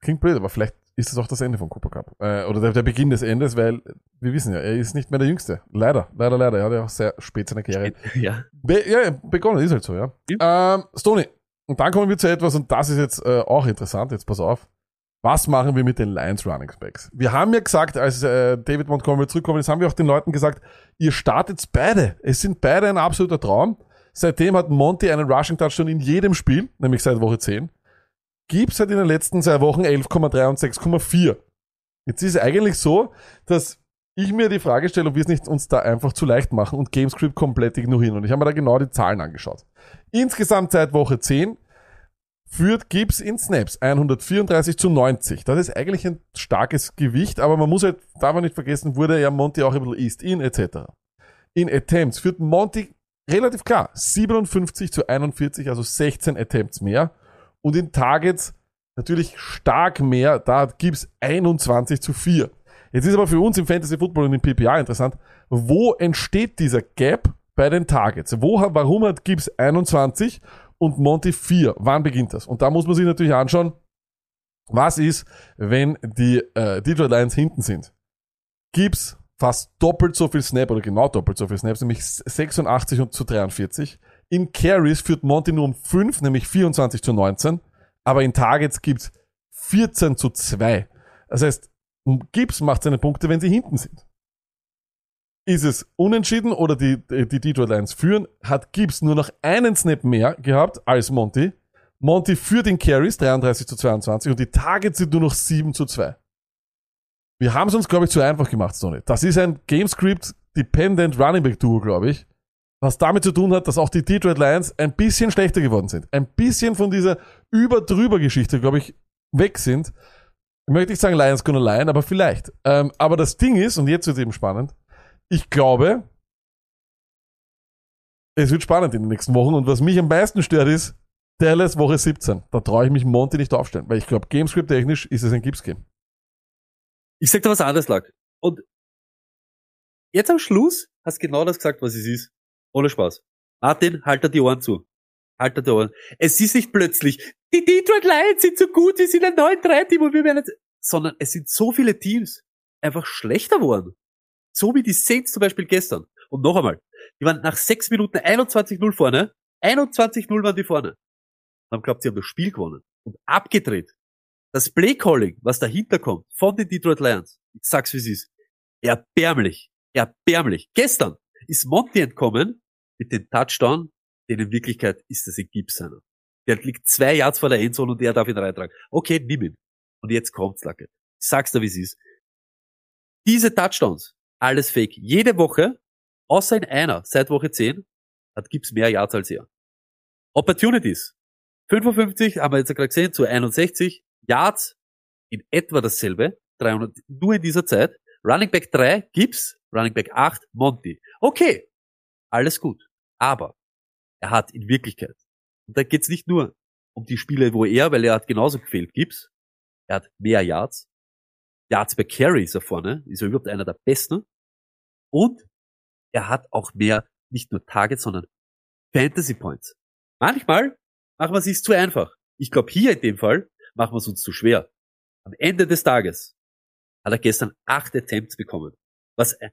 klingt blöd, aber vielleicht ist es auch das Ende von Cooper Cup. Äh, oder der, der Beginn des Endes, weil wir wissen ja, er ist nicht mehr der Jüngste. Leider, leider, leider. Er hat ja auch sehr spät seine Karriere. Ja. Be ja, ja, begonnen, ist halt so, ja. Ähm, Stoney, und dann kommen wir zu etwas, und das ist jetzt äh, auch interessant, jetzt pass auf. Was machen wir mit den Lions Running Backs? Wir haben ja gesagt, als äh, David Montgomery zurückkommt, ist, haben wir auch den Leuten gesagt, ihr startet beide. Es sind beide ein absoluter Traum. Seitdem hat Monty einen Rushing Touchdown in jedem Spiel, nämlich seit Woche 10. Gibbs hat in den letzten zwei Wochen 11,3 und 6,4. Jetzt ist es eigentlich so, dass ich mir die Frage stelle, ob wir es nicht uns da einfach zu leicht machen und Gamescript komplett ignorieren. Und ich habe mir da genau die Zahlen angeschaut. Insgesamt seit Woche 10 führt Gibbs in Snaps 134 zu 90. Das ist eigentlich ein starkes Gewicht, aber man muss halt, darf man nicht vergessen, wurde ja Monty auch ein bisschen East in etc. In Attempts führt Monty relativ klar 57 zu 41, also 16 Attempts mehr. Und in Targets natürlich stark mehr, da hat Gibbs 21 zu 4. Jetzt ist aber für uns im Fantasy Football und im PPA interessant, wo entsteht dieser Gap bei den Targets? Wo, warum hat Gibbs 21 und Monty 4? Wann beginnt das? Und da muss man sich natürlich anschauen, was ist, wenn die äh, Detroit Lions hinten sind. Gibbs fast doppelt so viel Snap oder genau doppelt so viel Snaps, nämlich 86 und zu 43. In Carries führt Monty nur um 5, nämlich 24 zu 19. Aber in Targets gibt's 14 zu 2. Das heißt, Gibbs macht seine Punkte, wenn sie hinten sind. Ist es unentschieden oder die, die Detroit Lions führen, hat Gibbs nur noch einen Snap mehr gehabt als Monty. Monty führt in Carries 33 zu 22 und die Targets sind nur noch 7 zu 2. Wir haben es uns, glaube ich, zu einfach gemacht, Sony. Das ist ein Gamescript Dependent Running Back Duo, glaube ich. Was damit zu tun hat, dass auch die Detroit Lions ein bisschen schlechter geworden sind. Ein bisschen von dieser Über-Drüber-Geschichte, glaube ich, weg sind. Ich möchte nicht sagen Lions gonna line, aber vielleicht. Ähm, aber das Ding ist, und jetzt wird es eben spannend, ich glaube, es wird spannend in den nächsten Wochen. Und was mich am meisten stört ist, Dallas Woche 17. Da traue ich mich Monty nicht aufstellen, weil ich glaube, Gamescript technisch ist es ein Gibbs-Game. Ich sag dir was anderes, Lack. Und jetzt am Schluss hast genau das gesagt, was es ist. Ohne Spaß. Martin, halt dir die Ohren zu. Halt dir die Ohren. Es ist nicht plötzlich, die Detroit Lions sind so gut, wir sind ein 9-3-Team und wir werden jetzt, sondern es sind so viele Teams einfach schlechter geworden. So wie die Saints zum Beispiel gestern. Und noch einmal, die waren nach sechs Minuten 21-0 vorne. 21-0 waren die vorne. Haben glaubt, sie haben das Spiel gewonnen. Und abgedreht. Das Playcalling, was dahinter kommt, von den Detroit Lions, ich sag's wie es ist, erbärmlich. Erbärmlich. Gestern ist Monty entkommen mit dem Touchdown, den in Wirklichkeit ist das ein Gibbs einer. Der liegt zwei Yards vor der Endzone und der darf ihn reintragen. Okay, nimm ihn. Und jetzt kommt's, Lacke. Ich sag's dir, wie es ist. Diese Touchdowns, alles fake. Jede Woche, außer in einer, seit Woche 10, hat Gibbs mehr Yards als er. Opportunities. 55, haben wir jetzt gerade gesehen, zu 61. Yards, in etwa dasselbe. 300, nur in dieser Zeit. Running Back 3, Gibbs. Running Back 8, Monty. Okay. Alles gut. Aber er hat in Wirklichkeit, und da geht's nicht nur um die Spiele, wo er, weil er hat genauso gefehlt, Gibbs. Er hat mehr Yards. Yards per Carry ist er vorne, ist er überhaupt einer der besten. Und er hat auch mehr, nicht nur Targets, sondern Fantasy Points. Manchmal machen wir es sich zu einfach. Ich glaube, hier in dem Fall machen wir es uns zu schwer. Am Ende des Tages hat er gestern acht Attempts bekommen. Was äh,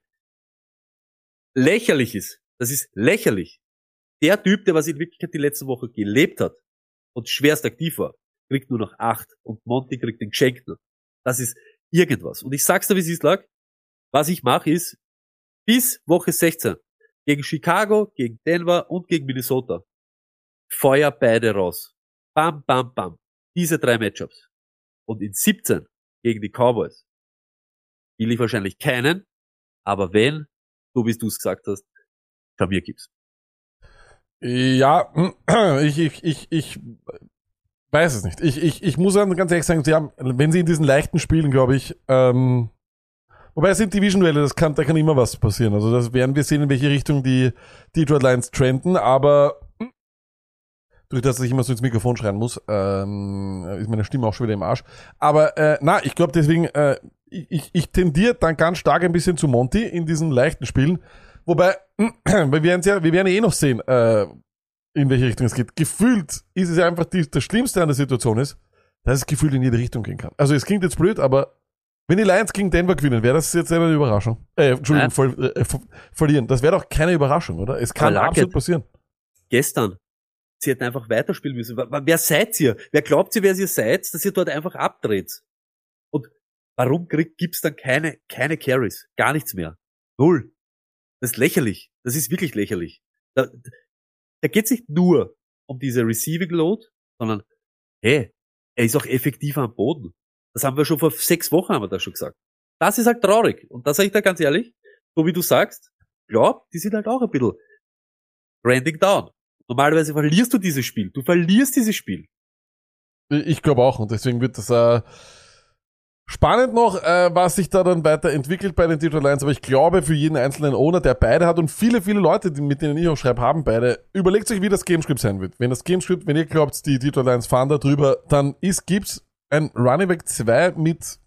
lächerlich ist. Das ist lächerlich. Der Typ, der was in Wirklichkeit die letzte Woche gelebt hat und schwerst aktiv war, kriegt nur noch acht und Monty kriegt den geschenkten. Das ist irgendwas. Und ich sag's dir, wie es ist, lag. Was ich mache ist, bis Woche 16 gegen Chicago, gegen Denver und gegen Minnesota. Feuer beide raus. Bam, bam, bam. Diese drei Matchups. Und in 17 gegen die Cowboys will ich wahrscheinlich keinen, aber wenn, so wie du es gesagt hast, Klavier gibt's. Ja, ich, ich, ich, ich weiß es nicht. Ich, ich, ich muss ganz ehrlich sagen, sie haben, wenn sie in diesen leichten Spielen, glaube ich, ähm, Wobei es sind Division-Duelle, das kann, da kann immer was passieren. Also das werden wir sehen, in welche Richtung die Detroit Lions trenden, aber durch das, dass ich immer so ins Mikrofon schreien muss, ähm, ist meine Stimme auch schon wieder im Arsch. Aber äh, na, ich glaube deswegen, äh, ich, ich tendiere dann ganz stark ein bisschen zu Monty in diesen leichten Spielen. Wobei, wir werden ja, wir werden eh noch sehen, äh, in welche Richtung es geht. Gefühlt ist es ja einfach die, das Schlimmste an der Situation ist, dass es gefühlt in jede Richtung gehen kann. Also es klingt jetzt blöd, aber wenn die Lions gegen Denver gewinnen, wäre das jetzt eine Überraschung. Äh, Entschuldigung, voll, äh, ver- verlieren. Das wäre doch keine Überraschung, oder? Es kann Aber absolut passieren. Gestern. Sie hätten einfach weiterspielen müssen. Wer seid ihr? Wer glaubt ihr, wer ihr seid, dass ihr dort einfach abdreht? Warum kriegt, gibt's dann keine, keine Carries? Gar nichts mehr. Null. Das ist lächerlich. Das ist wirklich lächerlich. Da, da geht's nicht nur um diese Receiving Load, sondern, hey, er ist auch effektiver am Boden. Das haben wir schon vor sechs Wochen haben wir das schon gesagt. Das ist halt traurig. Und das sage ich da ganz ehrlich, so wie du sagst, glaub, die sind halt auch ein bisschen branding down. Normalerweise verlierst du dieses Spiel. Du verlierst dieses Spiel. Ich glaube auch und deswegen wird das äh, spannend noch, äh, was sich da dann weiterentwickelt bei den Detroit Lions. Aber ich glaube, für jeden einzelnen Owner, der beide hat und viele, viele Leute, die, mit denen ich auch schreibe, haben beide, überlegt euch, wie das Gamescript sein wird. Wenn das Gamescript, wenn ihr glaubt, die Detroit Lions fahren da drüber, dann ist, gibt's ein Running Back 2 mit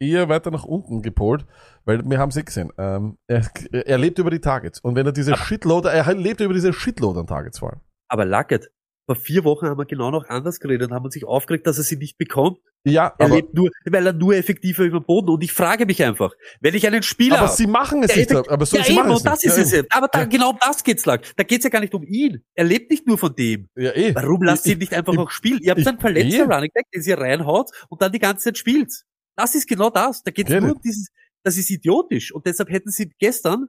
eher weiter nach unten gepolt, weil wir haben es eh gesehen. Ähm, er, er lebt über die Targets. Und wenn er diese Shitload, er lebt über diese Shitload an Targets vor allem. Aber Luckett, vor vier Wochen haben wir genau noch anders geredet und haben uns sich aufgeregt, dass er sie nicht bekommt. Ja, Er aber, lebt nur, weil er nur effektiver über den Boden. Und ich frage mich einfach, wenn ich einen Spieler aber hab, sie machen es nicht. Aber so, ja, sie eben, machen es das nicht. ist ja, es. Aber da, Ja. genau um das geht's lang. Da geht's ja gar nicht um ihn. Er lebt nicht nur von dem. Ja, eh. Warum lasst ihr ihn nicht einfach ich- auch spielen? Ihr habt ich- einen verletzten eh. Running Back, den ihr reinhaut und dann die ganze Zeit spielt. Das ist genau das. Da geht's nur um dieses, das ist idiotisch. Und deshalb hätten sie gestern,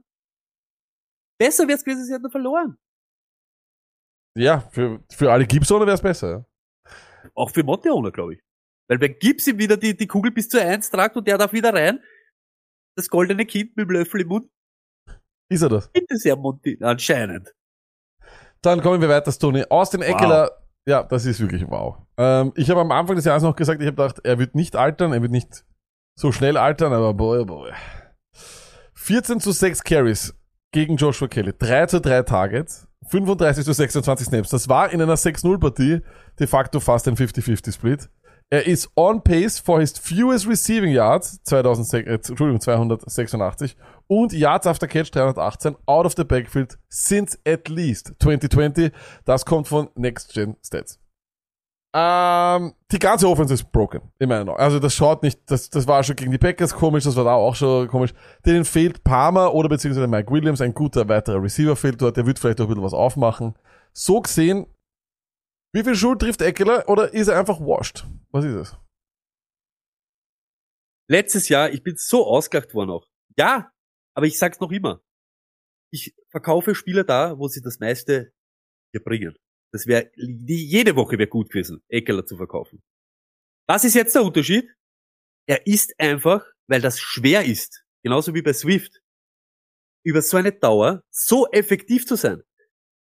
besser wär's gewesen, sie hätten verloren. Ja, für, für alle Gibsoner wäre es besser. Ja. Auch für Monteona, glaube ich. Weil wenn Gibbs ihm wieder die, die Kugel bis zur Eins tragt und der darf wieder rein, das goldene Kind mit dem Löffel im Mund, Ist er das? bitte sehr Monty, anscheinend. Dann kommen wir weiter, Tony. Austin Eckler, ja, das ist wirklich wow. Ähm, ich habe am Anfang des Jahres noch gesagt, ich habe gedacht, er wird nicht altern, er wird nicht so schnell altern, aber boy, boy. 14 zu 6 Carries gegen Joshua Kelly, 3 zu 3 Targets, 35 zu 26 Snaps. Das war in einer 6-0-Partie de facto fast ein 50-50-Split. Er ist on pace for his fewest receiving yards, 2006, äh, Entschuldigung, 286, und Yards after Catch 318 out of the backfield since at least 2020. Das kommt von Next Gen Stats. Ähm, die ganze Offense ist broken, in meinen Augen. Also das schaut nicht, das, das war schon gegen die Packers komisch, das war da auch schon komisch. Denen fehlt Palmer oder beziehungsweise Mike Williams, ein guter weiterer Receiver fehlt dort, der wird vielleicht auch ein bisschen was aufmachen. So gesehen, wie viel Schuld trifft Eckler oder ist er einfach washed? Was ist es? Letztes Jahr, ich bin so ausgelacht worden auch. Ja, aber ich sag's noch immer. Ich verkaufe Spieler da, wo sie das meiste hier bringen. Das wäre, jede Woche wäre gut gewesen, Eckler zu verkaufen. Was ist jetzt der Unterschied? Er ist einfach, weil das schwer ist, genauso wie bei Swift, über so eine Dauer so effektiv zu sein.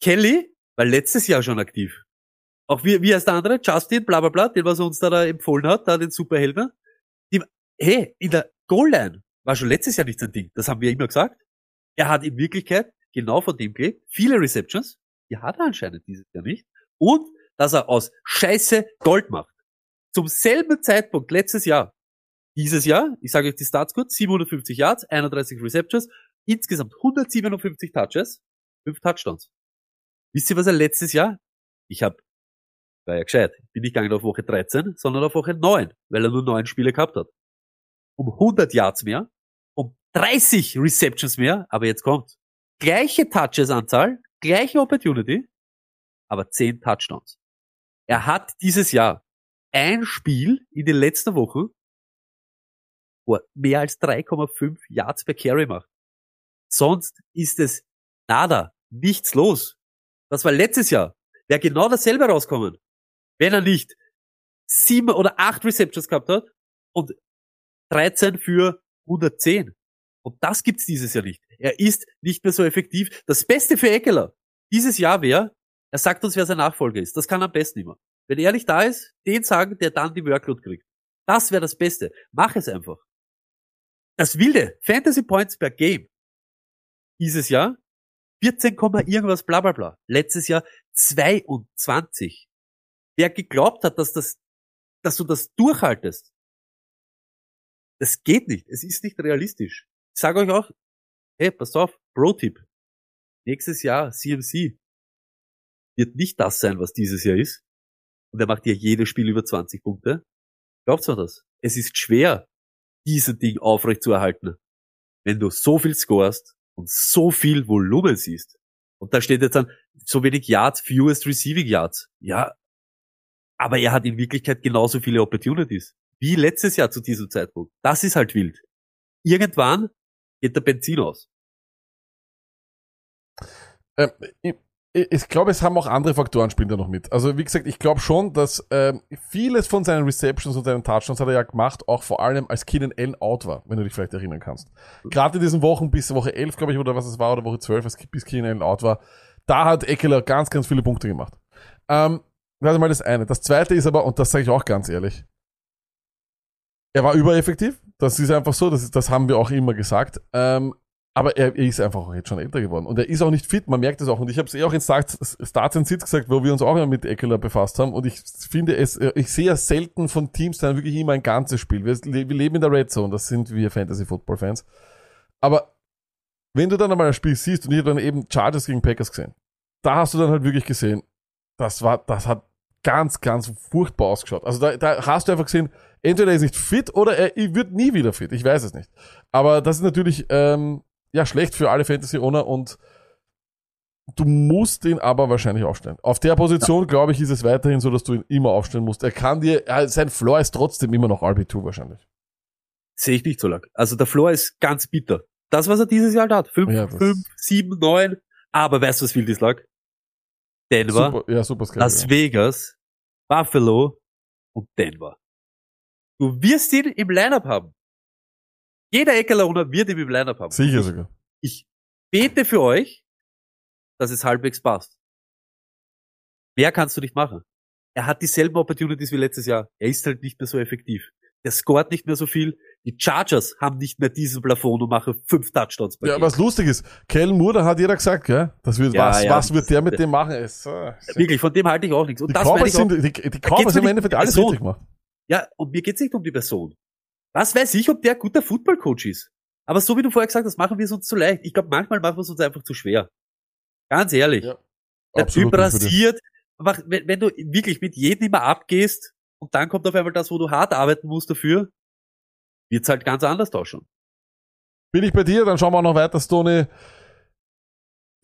Kelly war letztes Jahr schon aktiv. Auch wie, wie heißt der andere? Justin, bla bla bla, den was er uns da, da empfohlen hat, da den Superhelden. Hey, in der Goal-Line war schon letztes Jahr nicht sein Ding. Das haben wir immer gesagt. Er hat in Wirklichkeit genau von dem gelebt. Viele Receptions, die hat er anscheinend dieses Jahr nicht. Und, dass er aus Scheiße Gold macht. Zum selben Zeitpunkt letztes Jahr. Dieses Jahr, ich sage euch die Stats kurz, 750 Yards, 31 Receptions, insgesamt 157 Touches, 5 Touchdowns. Wisst ihr, was er letztes Jahr? Ich hab, war ja gescheit, bin nicht gegangen auf Woche 13, sondern auf Woche 9, weil er nur 9 Spiele gehabt hat. Um 100 Yards mehr, um 30 Receptions mehr, aber jetzt kommt. Gleiche Touches-Anzahl, gleiche Opportunity, aber 10 Touchdowns. Er hat dieses Jahr ein Spiel in den letzten Wochen, wo er mehr als 3,5 Yards per Carry macht. Sonst ist es nada, nichts los. Das war letztes Jahr. Wäre genau dasselbe rauskommen, wenn er nicht sieben oder acht Receptions gehabt hat und 13 für 110. Und das gibt's dieses Jahr nicht. Er ist nicht mehr so effektiv. Das Beste für Eckler dieses Jahr wäre, er sagt uns, wer sein Nachfolger ist. Das kann am besten immer. Wenn er nicht da ist, den sagen, der dann die Workload kriegt. Das wäre das Beste. Mach es einfach. das wilde Fantasy Points per Game dieses Jahr 14, Komma irgendwas bla bla bla. Letztes Jahr 22. Wer geglaubt hat, dass das, dass du das durchhaltest, das geht nicht. Es ist nicht realistisch. Ich sage euch auch, hey, passt auf, Pro-Tipp. Nächstes Jahr CMC wird nicht das sein, was dieses Jahr ist. Und er macht ja jedes Spiel über 20 Punkte. Glaubt's mir das? Es ist schwer, dieses Ding aufrecht zu erhalten. Wenn du so viel scorest und so viel Volumen siehst. Und da steht jetzt dann so wenig Yards, fewest receiving Yards. Ja, aber er hat in Wirklichkeit genauso viele Opportunities wie letztes Jahr zu diesem Zeitpunkt. Das ist halt wild. Irgendwann geht der Benzin aus. Ähm, ich, ich glaube, es haben auch andere Faktoren spielen da noch mit. Also wie gesagt, ich glaube schon, dass ähm, vieles von seinen Receptions und seinen Touchdowns hat er ja gemacht, auch vor allem als Keenan Allen out war, wenn du dich vielleicht erinnern kannst. Gerade in diesen Wochen bis Woche 11, glaube ich, oder was es war, oder Woche 12, als bis Keenan Allen out war, da hat Eckler ganz, ganz viele Punkte gemacht. Ähm, das ist mal das eine. Das zweite ist aber, und das sage ich auch ganz ehrlich, er war übereffektiv. Das ist einfach so, das, das haben wir auch immer gesagt. Ähm, aber er, er ist einfach auch jetzt schon älter geworden. Und er ist auch nicht fit, man merkt es auch. Und ich habe es eh auch in Starts, Starts and Sits gesagt, wo wir uns auch immer mit Eckler befasst haben. Und ich finde es, ich sehe ja selten von Teams dann wirklich immer ein ganzes Spiel. Wir, wir leben in der Red Zone, das sind wir Fantasy-Football-Fans. Aber wenn du dann einmal ein Spiel siehst, und ich habe dann eben Chargers gegen Packers gesehen, da hast du dann halt wirklich gesehen, das war, das hat ganz, ganz furchtbar ausgeschaut. Also da, da hast du einfach gesehen, entweder er ist nicht fit oder er, wird nie wieder fit. Ich weiß es nicht. Aber das ist natürlich ähm, ja schlecht für alle Fantasy-Owner und du musst ihn aber wahrscheinlich aufstellen. Auf der Position, ja. glaube ich, ist es weiterhin so, dass du ihn immer aufstellen musst. Er kann dir, er, sein Floor ist trotzdem immer noch RB2 wahrscheinlich. Sehe ich nicht so lang. Also der Floor ist ganz bitter. Das, was er dieses Jahr hat. 5, 5, 7, 9. Aber weißt du, was viel das lag? Denver, super, ja, super Las. Vegas, Buffalo und Denver. Du wirst ihn im Lineup haben. Jeder Eckerlauner wird ihn im Lineup haben. Sicher sogar. Ich bete für euch, dass es halbwegs passt. Mehr kannst du nicht machen. Er hat dieselben Opportunities wie letztes Jahr. Er ist halt nicht mehr so effektiv. Er scoret nicht mehr so viel. Die Chargers haben nicht mehr diesen Plafond und machen fünf Touchdowns bei Ja, Game. was lustig ist, Kellen Moore, da hat jeder gesagt, gell? Das wird, Ja, was, ja, was wird der mit dem machen? Es, äh, Wirklich, von dem halte ich auch nichts. Und die das Cowboys sind, die, die Cowboys haben im Endeffekt alles Person. richtig gemacht. Ja, und mir geht's nicht um die Person. Was weiß ich, ob der ein guter Footballcoach ist. Aber so wie du vorher gesagt hast, machen wir es uns zu leicht. Ich glaube, manchmal machen wir es uns einfach zu schwer. Ganz ehrlich. Ja, der absolut Typ rasiert. Wenn, wenn du wirklich mit jedem immer abgehst und dann kommt auf einmal das, wo du hart arbeiten musst dafür, wird's halt ganz anders ausschauen. Bin ich bei dir, dann schauen wir auch noch weiter, Stoney.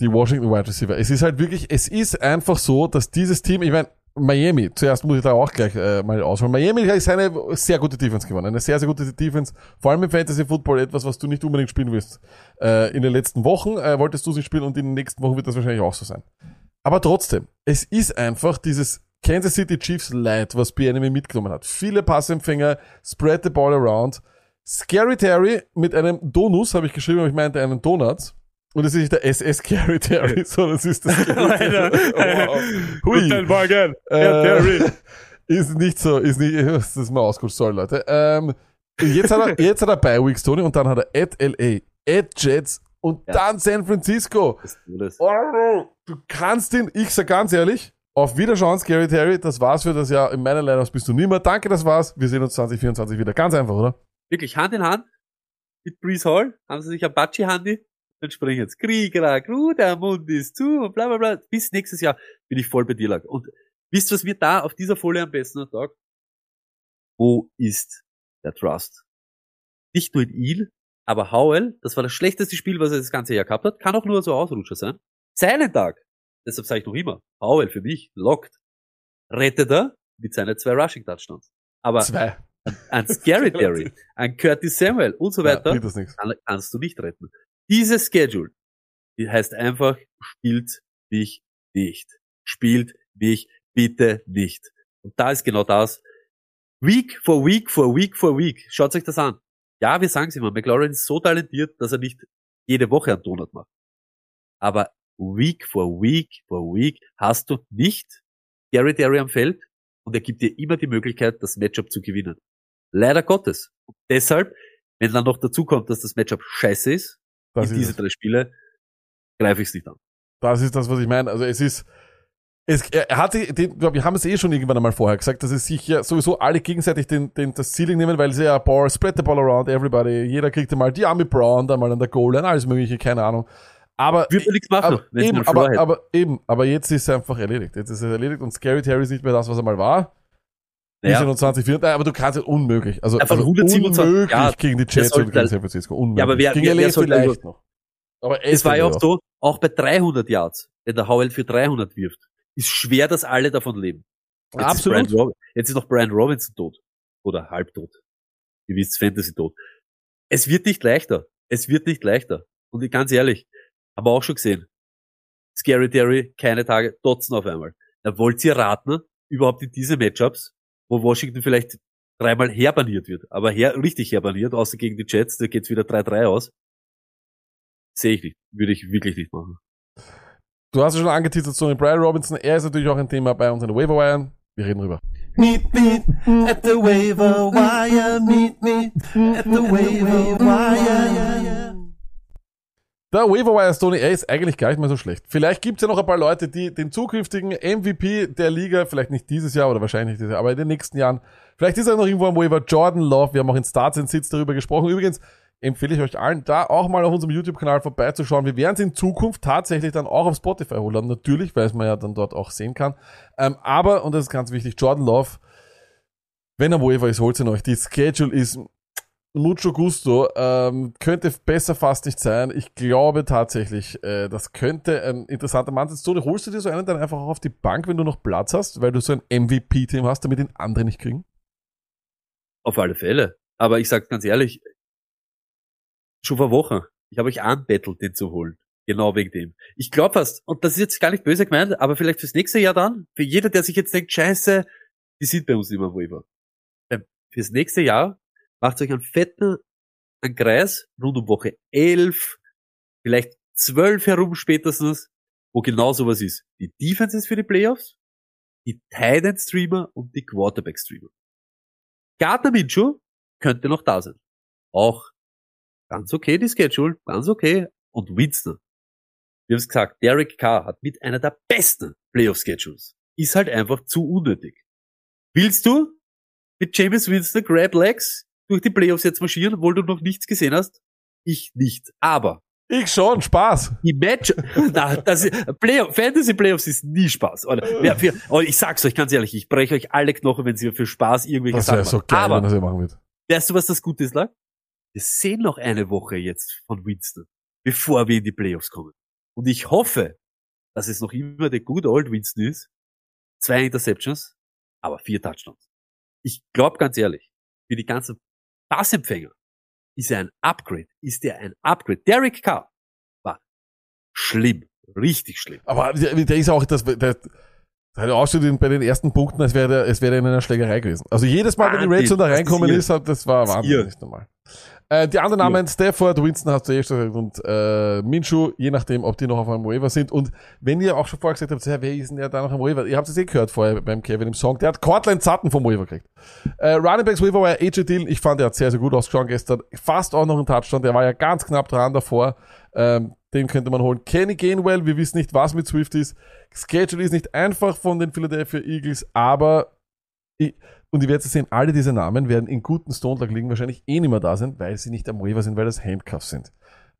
Die Washington Wide Receiver. Es ist halt wirklich, es ist einfach so, dass dieses Team, ich meine, Miami, zuerst muss ich da auch gleich äh, mal ausholen. Miami ist eine sehr gute Defense gewonnen. Eine sehr, sehr gute Defense. Vor allem im Fantasy Football etwas, was du nicht unbedingt spielen wirst. Äh, in den letzten Wochen äh, wolltest du es nicht spielen und in den nächsten Wochen wird das wahrscheinlich auch so sein. Aber trotzdem, es ist einfach dieses Kansas City Chiefs Light, was B-Enemy mitgenommen hat. Viele Passempfänger, spread the ball around. Scary Terry mit einem Donus, habe ich geschrieben, aber ich meinte einen Donut. Und das ist nicht der SS Scary Terry, sondern es ist das Alter. wow. Hui. Morgen. Äh, ist nicht so, ist nicht, das ist mal ausgerutscht, sorry Leute. Ähm, jetzt hat er, jetzt hat er bei Weeks, Tony, und dann hat er at LA, at Jets und Ja. dann San Francisco. Oh, du kannst ihn, ich sag ganz ehrlich, auf Wiederschauen, Scary Terry, das war's für das Jahr. In meiner Lineups bist du nimmer. Danke, das war's. Wir sehen uns 2024 wieder. Ganz einfach, oder? Wirklich Hand in Hand mit Breeze Hall haben sie sich Apache-Handy und sprechen jetzt Krieg, Ruh, der Mund ist zu und bla bla bla. Bis nächstes Jahr bin ich voll bei dir, Lack. Und wisst ihr, was mir da auf dieser Folie am besten taugt? Wo ist der Trust? Nicht nur in ihn, aber Howell, das war das schlechteste Spiel, was er das ganze Jahr gehabt hat, kann auch nur so Ausrutscher sein. Seinen Tag. Deshalb sage ich noch immer, Howell für mich, lockt. Rettet er mit seinen zwei Rushing-Touchdowns. Aber Zwei. ein Scary Terry, ein Curtis Samuel und so Ja, weiter, nichts. kann, kannst du nicht retten. Dieses Schedule, die heißt einfach, spielt mich nicht. Spielt mich bitte nicht. Und da ist genau das. Week for Week for Week for Week. Schaut euch das an. Ja, wir sagen es immer, McLaurin ist so talentiert, dass er nicht jede Woche einen Donut macht. Aber Week for Week for Week hast du nicht Gary Terry am Feld und er gibt dir immer die Möglichkeit, das Matchup zu gewinnen. Leider Gottes. Und deshalb Wenn dann noch dazu kommt, dass das Matchup scheiße ist, Das diese es. drei Spiele, greife ich es nicht an. Das ist das, was ich meine. Also es ist, es, er hatte, den, wir haben es eh schon irgendwann einmal vorher gesagt, dass es sich ja sowieso alle gegenseitig den, den, das Ceiling nehmen, weil sie ja Ball, spread the ball around everybody, jeder kriegt einmal die Army Brown, dann mal an der Goal Line, alles mögliche, keine Ahnung. Aber, Würde nichts machen, aber, eben, aber, aber eben, aber jetzt ist es einfach erledigt. Jetzt ist es erledigt und Scary Terry ist nicht mehr das, was er mal war. Naja. 27, 4, nein, aber du kannst es unmöglich. Also, Ja, also 127, unmöglich ja, gegen die Jets und gegen San Francisco. Unmöglich. Ja, aber wer- gegen wer- wer sollte vielleicht noch. Aber Es war ja auch so, auch bei 300 Yards, wenn der Howell für 300 wirft, ist schwer, dass alle davon leben. Jetzt Absolut. Ist Brian jetzt ist noch Brian Robinson tot. Oder halbtot. Ihr wisst, Fantasy tot. Es wird nicht leichter. Es wird nicht leichter. Und ich- ganz ehrlich, haben wir auch schon gesehen. Scary Terry, keine Tage, Dotzen auf einmal. Da wollt ihr raten, überhaupt in diese Matchups, wo Washington vielleicht dreimal herbaniert wird, aber her, richtig herbaniert, außer gegen die Jets, da geht's wieder 3-3 aus. Sehe ich nicht. Würde ich wirklich nicht machen. Du hast ja schon angeteasert, Sonny Brian Robinson. Er ist natürlich auch ein Thema bei unseren Waiver Wiren. Wir reden drüber. Meet me at the waiver wire. Meet me at the waiver wire. Der Waiver Stoney, er ist eigentlich gar nicht mal so schlecht. Vielleicht gibt's ja noch ein paar Leute, die den zukünftigen MVP der Liga, vielleicht nicht dieses Jahr oder wahrscheinlich nicht dieses Jahr, aber in den nächsten Jahren, vielleicht ist er noch irgendwo am Waiver Jordan Love. Wir haben auch in Starts and Sits darüber gesprochen. Übrigens empfehle ich euch allen, da auch mal auf unserem YouTube-Kanal vorbeizuschauen. Wir werden es in Zukunft tatsächlich dann auch auf Spotify holen. Natürlich, weil es man ja dann dort auch sehen kann. Ähm, aber, und das ist ganz wichtig, Jordan Love, wenn er Waiver ist, holt ihn euch. Die Schedule ist mucho gusto. Ähm, könnte besser fast nicht sein. Ich glaube tatsächlich, äh, das könnte ein interessanter Mann sein. So, holst du dir so einen dann einfach auf die Bank, wenn du noch Platz hast, weil du so ein MVP-Team hast, damit ihn andere nicht kriegen? Auf alle Fälle. Aber ich sag ganz ehrlich, schon vor Wochen, ich habe euch anbettelt, den zu holen. Genau wegen dem. Ich glaube fast, und das ist jetzt gar nicht böse gemeint, aber vielleicht fürs nächste Jahr dann, für jeder, der sich jetzt denkt, scheiße, die sind bei uns immer Waiver. Ähm, Fürs nächste Jahr macht euch einen fetten Kreis rund um Woche 11, vielleicht 12 herum spätestens, wo genau sowas ist. Die Defense ist für die Playoffs, die Tight End Streamer und die Quarterback Streamer. Gardner Minshew könnte noch da sein. Auch ganz okay die Schedule, ganz okay. Und Winston. Wir haben es gesagt, Derek Carr hat mit einer der besten Playoff-Schedules. Ist halt einfach zu unnötig. Willst du mit James Winston Grab Legs durch die Playoffs jetzt marschieren, obwohl du noch nichts gesehen hast? Ich nicht. Aber Ich schon, Spaß. die Match, na, das ist, Playoff, Fantasy Playoffs ist nie Spaß. Oder, wer, für, oh, ich sag's euch ganz ehrlich, ich breche euch alle Knochen, wenn sie für Spaß irgendwelche Das Sachen so machen. geil, Aber wenn das machen wird. Weißt du, was das Gute ist, Lack? Wir sehen noch eine Woche jetzt von Winston, bevor wir in die Playoffs kommen. Und ich hoffe, dass es noch immer der good old Winston ist. Zwei Interceptions, aber vier Touchdowns. Ich glaube ganz ehrlich, für die ganzen Passempfänger ist er ein Upgrade. Ist er ein Upgrade? Derek Carr war schlimm, richtig schlimm. Aber der, der ist auch, das, der, der hat aussieht bei den ersten Punkten, als wäre er, es wäre in einer Schlägerei gewesen. Also jedes Mal, wenn die Wahnsinn, Red Zone da reinkommen ist, hat, das war Wahnsinn, nicht normal. Äh, die anderen Namen, Stafford, Winston hast du eh schon gesagt und äh, Minshew, je nachdem, ob die noch auf einem Waiver sind. Und wenn ihr auch schon vorher gesagt habt, ja, wer ist denn der da noch am Waiver? Ihr habt es eh gehört vorher beim Kevin im Song, der hat Cortland Sutton vom Waiver gekriegt. Äh, Running Backs Waiver war AJ Dillon, ich fand, der hat sehr, sehr gut ausgeschaut gestern. Fast auch noch einen Touchdown, der war ja ganz knapp dran davor. Ähm, den könnte man holen. Kenny Gainwell, wir wissen nicht, was mit Swift ist. Schedule ist nicht einfach von den Philadelphia Eagles, aber ich, und ihr werdet sehen, alle diese Namen werden in guten Stone Lag liegen wahrscheinlich eh nicht mehr da sind, weil sie nicht am Waiver sind, weil das Handcuffs sind.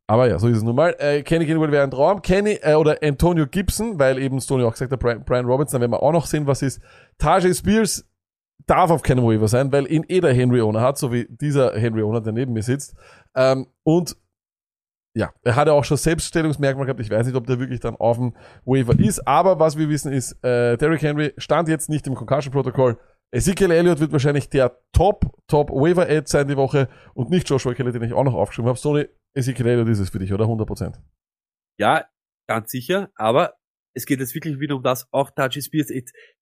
Aber ja, so ist es nun mal. Äh, Kenny Gainwell wäre ein Traum. Kenny äh, oder Antonio Gibson, weil eben Stoney auch gesagt hat, Brian, Brian Robinson, werden wir auch noch sehen, was ist. Tajay Spears darf auf keinem Waiver sein, weil ihn eh der Henry Owner hat, so wie dieser Henry Owner, der neben mir sitzt. Ähm, und ja, er hat ja auch schon Selbststellungsmerkmal gehabt. Ich weiß nicht, ob der wirklich dann auf dem Waiver ist. Aber was wir wissen ist, äh, Derrick Henry stand jetzt nicht im Concussion-Protokoll. Ezekiel Elliott wird wahrscheinlich der Top, Top Waiver-Ad sein die Woche und nicht Joshua Kelly, den ich auch noch aufgeschrieben habe. Sony, Ezekiel Elliott ist es für dich, oder? 100%. Ja, ganz sicher, aber es geht jetzt wirklich wieder um das, auch Touchy Spears,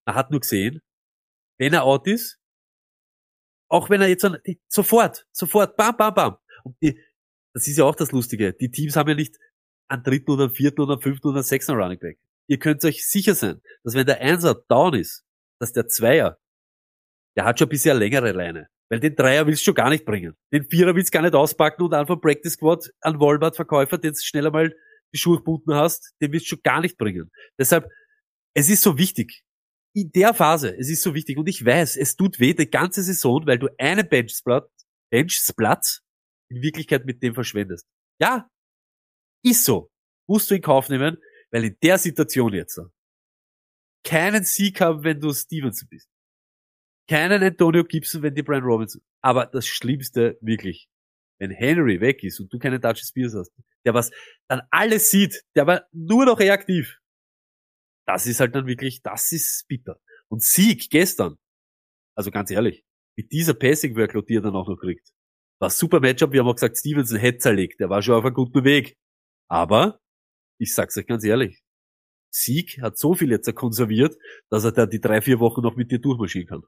man hat nur gesehen, wenn er out ist, auch wenn er jetzt sofort, sofort, bam, bam, bam. Und die, das ist ja auch das Lustige. Die Teams haben ja nicht einen dritten oder einen vierten oder einen fünften oder einen sechsten Running Back. Ihr könnt euch sicher sein, dass wenn der Einser down ist, dass der Zweier, der hat schon bisher längere Leine. Weil den Dreier willst du schon gar nicht bringen. Den Vierer willst du gar nicht auspacken und einfach Practice Squad an Walmart-Verkäufer, den du schneller mal die Schuhe gebunden hast, den willst du schon gar nicht bringen. Deshalb, es ist so wichtig. In der Phase, es ist so wichtig. Und ich weiß, es tut weh die ganze Saison, weil du einen Benchsplat, Benchsplatz in Wirklichkeit mit dem verschwendest. Ja, ist so. Musst du in Kauf nehmen, weil in der Situation jetzt keinen Sieg haben, wenn du Stevenson bist. Keinen Antonio Gibson, wenn die Brian Robinson. Aber das Schlimmste wirklich, wenn Henry weg ist und du keinen Dutch Spears hast, der was dann alles sieht, der war nur noch reaktiv. Das ist halt dann wirklich, das ist bitter. Und Sieg gestern, also ganz ehrlich, mit dieser Passing Workload, die er dann auch noch kriegt, war super Matchup. Wir haben auch gesagt, Stevenson hätte zerlegt. Der war schon auf einem guten Weg. Aber, ich sag's euch ganz ehrlich, Sieg hat so viel jetzt konserviert, dass er da die drei, vier Wochen noch mit dir durchmarschieren kann.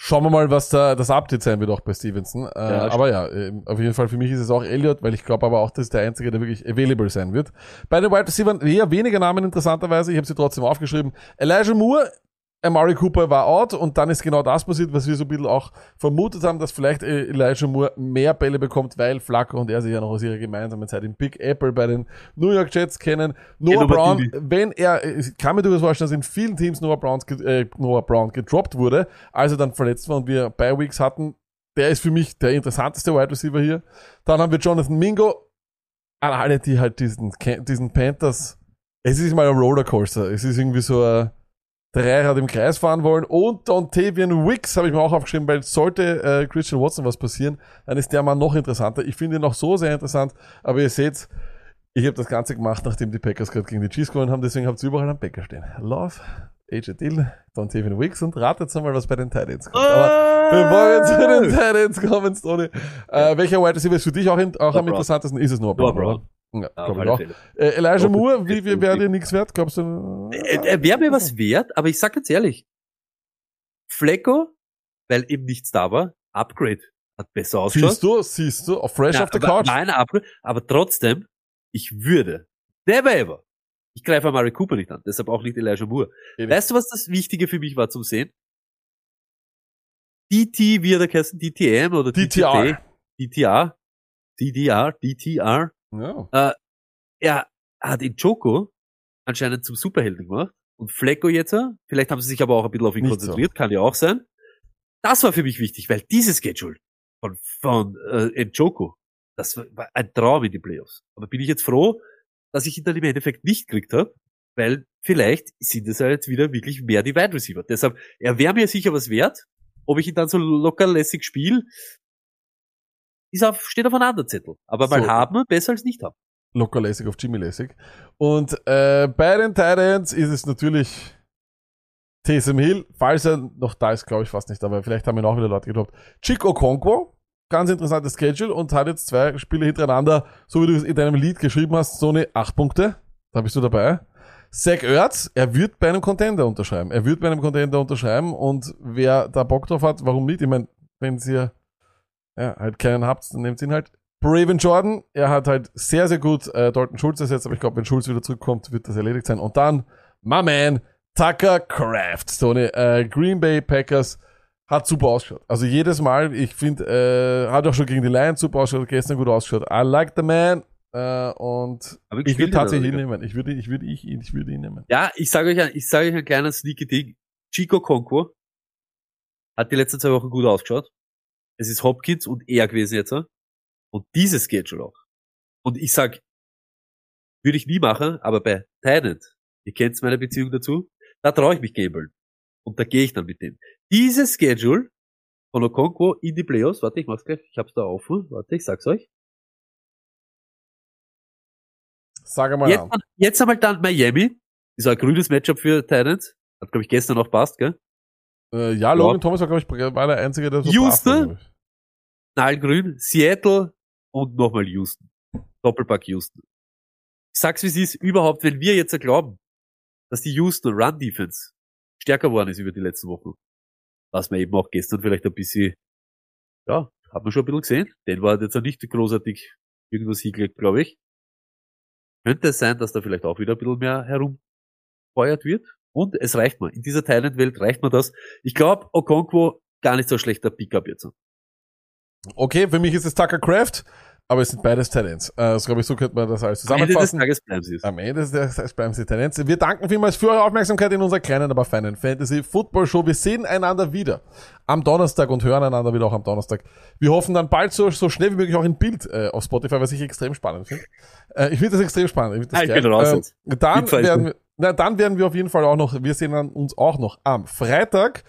Schauen wir mal, was da das Update sein wird auch bei Stevenson. Äh, Ja, aber ja, äh, auf jeden Fall für mich ist es auch Elliott, weil ich glaube aber auch, das ist der Einzige, der wirklich available sein wird. Bei den Wide Receivers eher weniger Namen interessanterweise, ich habe sie trotzdem aufgeschrieben. Elijah Moore, Amari Cooper war out und dann ist genau das passiert, was wir so ein bisschen auch vermutet haben, dass vielleicht äh, Elijah Moore mehr Bälle bekommt, weil Flacco und er sich ja noch aus ihrer gemeinsamen Zeit in Big Apple bei den New York Jets kennen. Noah Brown, wenn er, ich kann mir durchaus vorstellen, dass in vielen Teams Noah, Browns, äh, Noah Brown gedroppt wurde, als er dann verletzt war und wir Bye Weeks hatten. Der ist für mich der interessanteste Wide Receiver hier. Dann haben wir Jonathan Mingo. An alle, die halt diesen, diesen Panthers, es ist mal ein Rollercoaster. Es ist irgendwie so ein Dreirad im Kreis fahren wollen. Und Dontavian Wicks habe ich mir auch aufgeschrieben, weil sollte äh, Christian Watson was passieren, dann ist der Mann noch interessanter. Ich finde ihn noch so sehr interessant, aber ihr seht, ich habe das Ganze gemacht, nachdem die Packers gerade gegen die Chiefs gewonnen haben, deswegen habt ihr überall einen Bäcker stehen. Love, AJ Dill, Dontavian Wicks und ratet mal, was bei den Titans kommt. Aber bevor wir zu den Titans kommen, Stoney, äh, welcher Wide Receiver ist für dich auch, in, auch am interessantesten? Ist es Noah Brown? Ja, Ja. Äh, Elijah Moore, wie, wie wäre dir nichts wert? Glaubst du? Er, er wäre mir was wert, aber ich sag ganz ehrlich, Flecko, weil eben nichts da war, Upgrade hat besser ausgeschaut. Siehst du, siehst du, fresh Ja, auf der Couch. Nein, Upgrade, aber trotzdem, ich würde, never ever, ich greife Amari Cooper nicht an, deshalb auch nicht Elijah Moore. Eben. Weißt du, was das Wichtige für mich war zum Sehen? DT, wie er da heißt, DTM oder DTR. DTR, DDR, DTR. Ja. Er hat in Joko anscheinend zum Superhelden gemacht und Flecko jetzt, vielleicht haben sie sich aber auch ein bisschen auf ihn Nicht konzentriert, kann ja auch sein. Das war für mich wichtig, weil dieses Schedule von, von äh, Njoku, das war ein Traum in die Playoffs. Aber bin ich jetzt froh, dass ich ihn dann im Endeffekt nicht gekriegt habe, weil vielleicht sind es ja jetzt wieder wirklich mehr die Wide Receiver. Deshalb, er wäre mir sicher was wert. Ob ich ihn dann so lockerlässig spiele, ist auf, steht auf einem anderen Zettel. Aber mal So. haben, besser als nicht haben. Locker lässig auf Jimmy lässig. Und äh, bei den Titans ist es natürlich Taysom Hill, falls er noch da ist, glaube ich fast nicht, aber vielleicht haben ihn auch wieder Leute gedroppt. Chico Okonkwo, ganz interessantes Schedule und hat jetzt zwei Spiele hintereinander, so wie du es in deinem Lied geschrieben hast, so eine acht Punkte. Da bist du dabei. Zach Ertz, er wird bei einem Contender unterschreiben. Er wird bei einem Contender unterschreiben und wer da Bock drauf hat, warum nicht? Ich meine, wenn ihr ja, halt keinen habt, dann nehmt ihn halt. Braven Jordan, er hat halt sehr, sehr gut äh, Dalton Schulz ersetzt, aber ich glaube, wenn Schulz wieder zurückkommt, wird das erledigt sein. Und dann, my man, Tucker Craft, so eine äh, Green Bay Packers, hat super ausgeschaut. Also jedes Mal, ich finde, äh, hat auch schon gegen die Lions super ausgeschaut, gestern gut ausgeschaut. I like the man. Äh, und Aber ich würde tatsächlich ihn ihn. nehmen. Ich würde, ich würde, ich, ich würde ihn nehmen. Ja, ich sage euch, ein- ich sage euch ein kleines sneaky Ding. Chico Conco hat die letzten zwei Wochen gut ausgeschaut. Es ist Hopkins und er gewesen jetzt. Und dieses Schedule auch. Und ich sag, würde ich nie machen, aber bei Tynant, ihr kennt meine Beziehung dazu, da traue ich mich gambeln. Und da gehe ich dann mit dem. Dieses Schedule von Okonkwo in die Playoffs, warte, ich mach's gleich, ich hab's da offen, warte, ich sag's euch. Sag mal Jetzt, an. jetzt einmal dann Miami. Ist ein grünes Matchup für Titans. Hat, glaube ich, gestern noch passt, gell? Äh, ja, Logan Thomas war, glaube ich, war der Einzige, der so Houston? Knallgrün, Seattle und nochmal Houston. Doppelpack Houston. Ich sag's wie es ist, überhaupt, wenn wir jetzt glauben, dass die Houston Run Defense stärker geworden ist über die letzten Wochen, was man eben auch gestern vielleicht ein bisschen, ja, hat man schon ein bisschen gesehen. Den war jetzt auch nicht großartig irgendwas hingelegt, glaube ich. Könnte es sein, dass da vielleicht auch wieder ein bisschen mehr herumfeuert wird. Und es reicht mir. In dieser Thailand-Welt reicht mir das. Ich glaube, Okonkwo gar nicht so schlechter Pickup jetzt. Okay, für mich ist es Tucker Craft, aber es sind beides Talents. Äh, das glaube ich, so könnte man das alles Am Ende des zusammenfassen. Tages bleiben sie es. Am Ende des Tages bleiben sie Talents. Wir danken vielmals für eure Aufmerksamkeit in unserer kleinen, aber feinen Fantasy Football Show. Wir sehen einander wieder am Donnerstag und hören einander wieder auch am Donnerstag. Wir hoffen dann bald so, so schnell wie möglich auch in Bild äh, auf Spotify, was ich extrem spannend finde. Äh, ich finde das extrem spannend. Ich, find das Ah, ich geil. bin raus jetzt. dann werden wir, na, dann werden wir auf jeden Fall auch noch, wir sehen uns auch noch am Freitag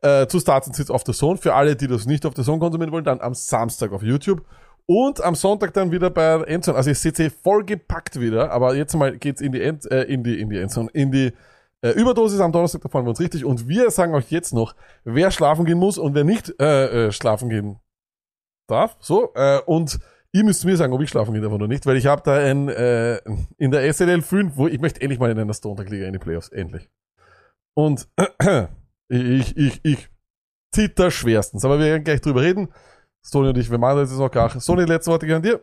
äh, zu Starts and Sits auf der Zone. Für alle, die das nicht auf der Zone konsumieren wollen, dann am Samstag auf YouTube. Und am Sonntag dann wieder bei Endzone. Also ihr seht sie vollgepackt wieder, aber jetzt mal geht's in die End, äh, in die, in die Endzone, in die äh, Überdosis am Donnerstag, da freuen wir uns richtig. Und wir sagen euch jetzt noch, wer schlafen gehen muss und wer nicht äh, äh, schlafen gehen darf. So, äh, und ihr müsst mir sagen, ob ich schlafen gehen darf oder nicht, weil ich habe da ein, äh, in der SLL 5, wo ich möchte endlich mal in einer Stone-Liga in die Playoffs, endlich. Und ich, ich, ich zitter schwerstens, aber wir werden gleich drüber reden. Stoney und ich, wir machen das jetzt noch gar. Stoney, letzte Worte an dir.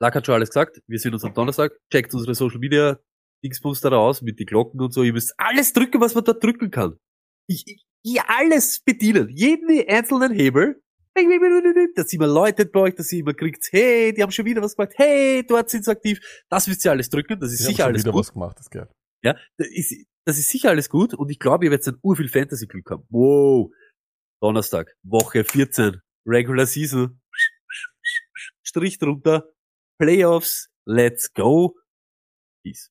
Lack hat schon alles gesagt. Wir sehen uns am Donnerstag. Checkt unsere Social Media Dingsbums da raus mit die Glocken und so. Ihr müsst alles drücken, was man dort drücken kann. Ich, ich, ich alles bedienen. Jeden einzelnen Hebel. Da sieht man Leute bei euch, da sieht man kriegt, hey, die haben schon wieder was gemacht, hey, dort sind sie aktiv. Das müsst ihr alles drücken, das ist hab sicher alles wieder gut. was gemacht, das. Ja, das ist, das ist sicher alles gut und ich glaube, ihr werdet dann urviel Fantasy-Glück haben. Wow. Donnerstag, Woche 14, Regular Season, Strich drunter, Playoffs, let's go. Peace.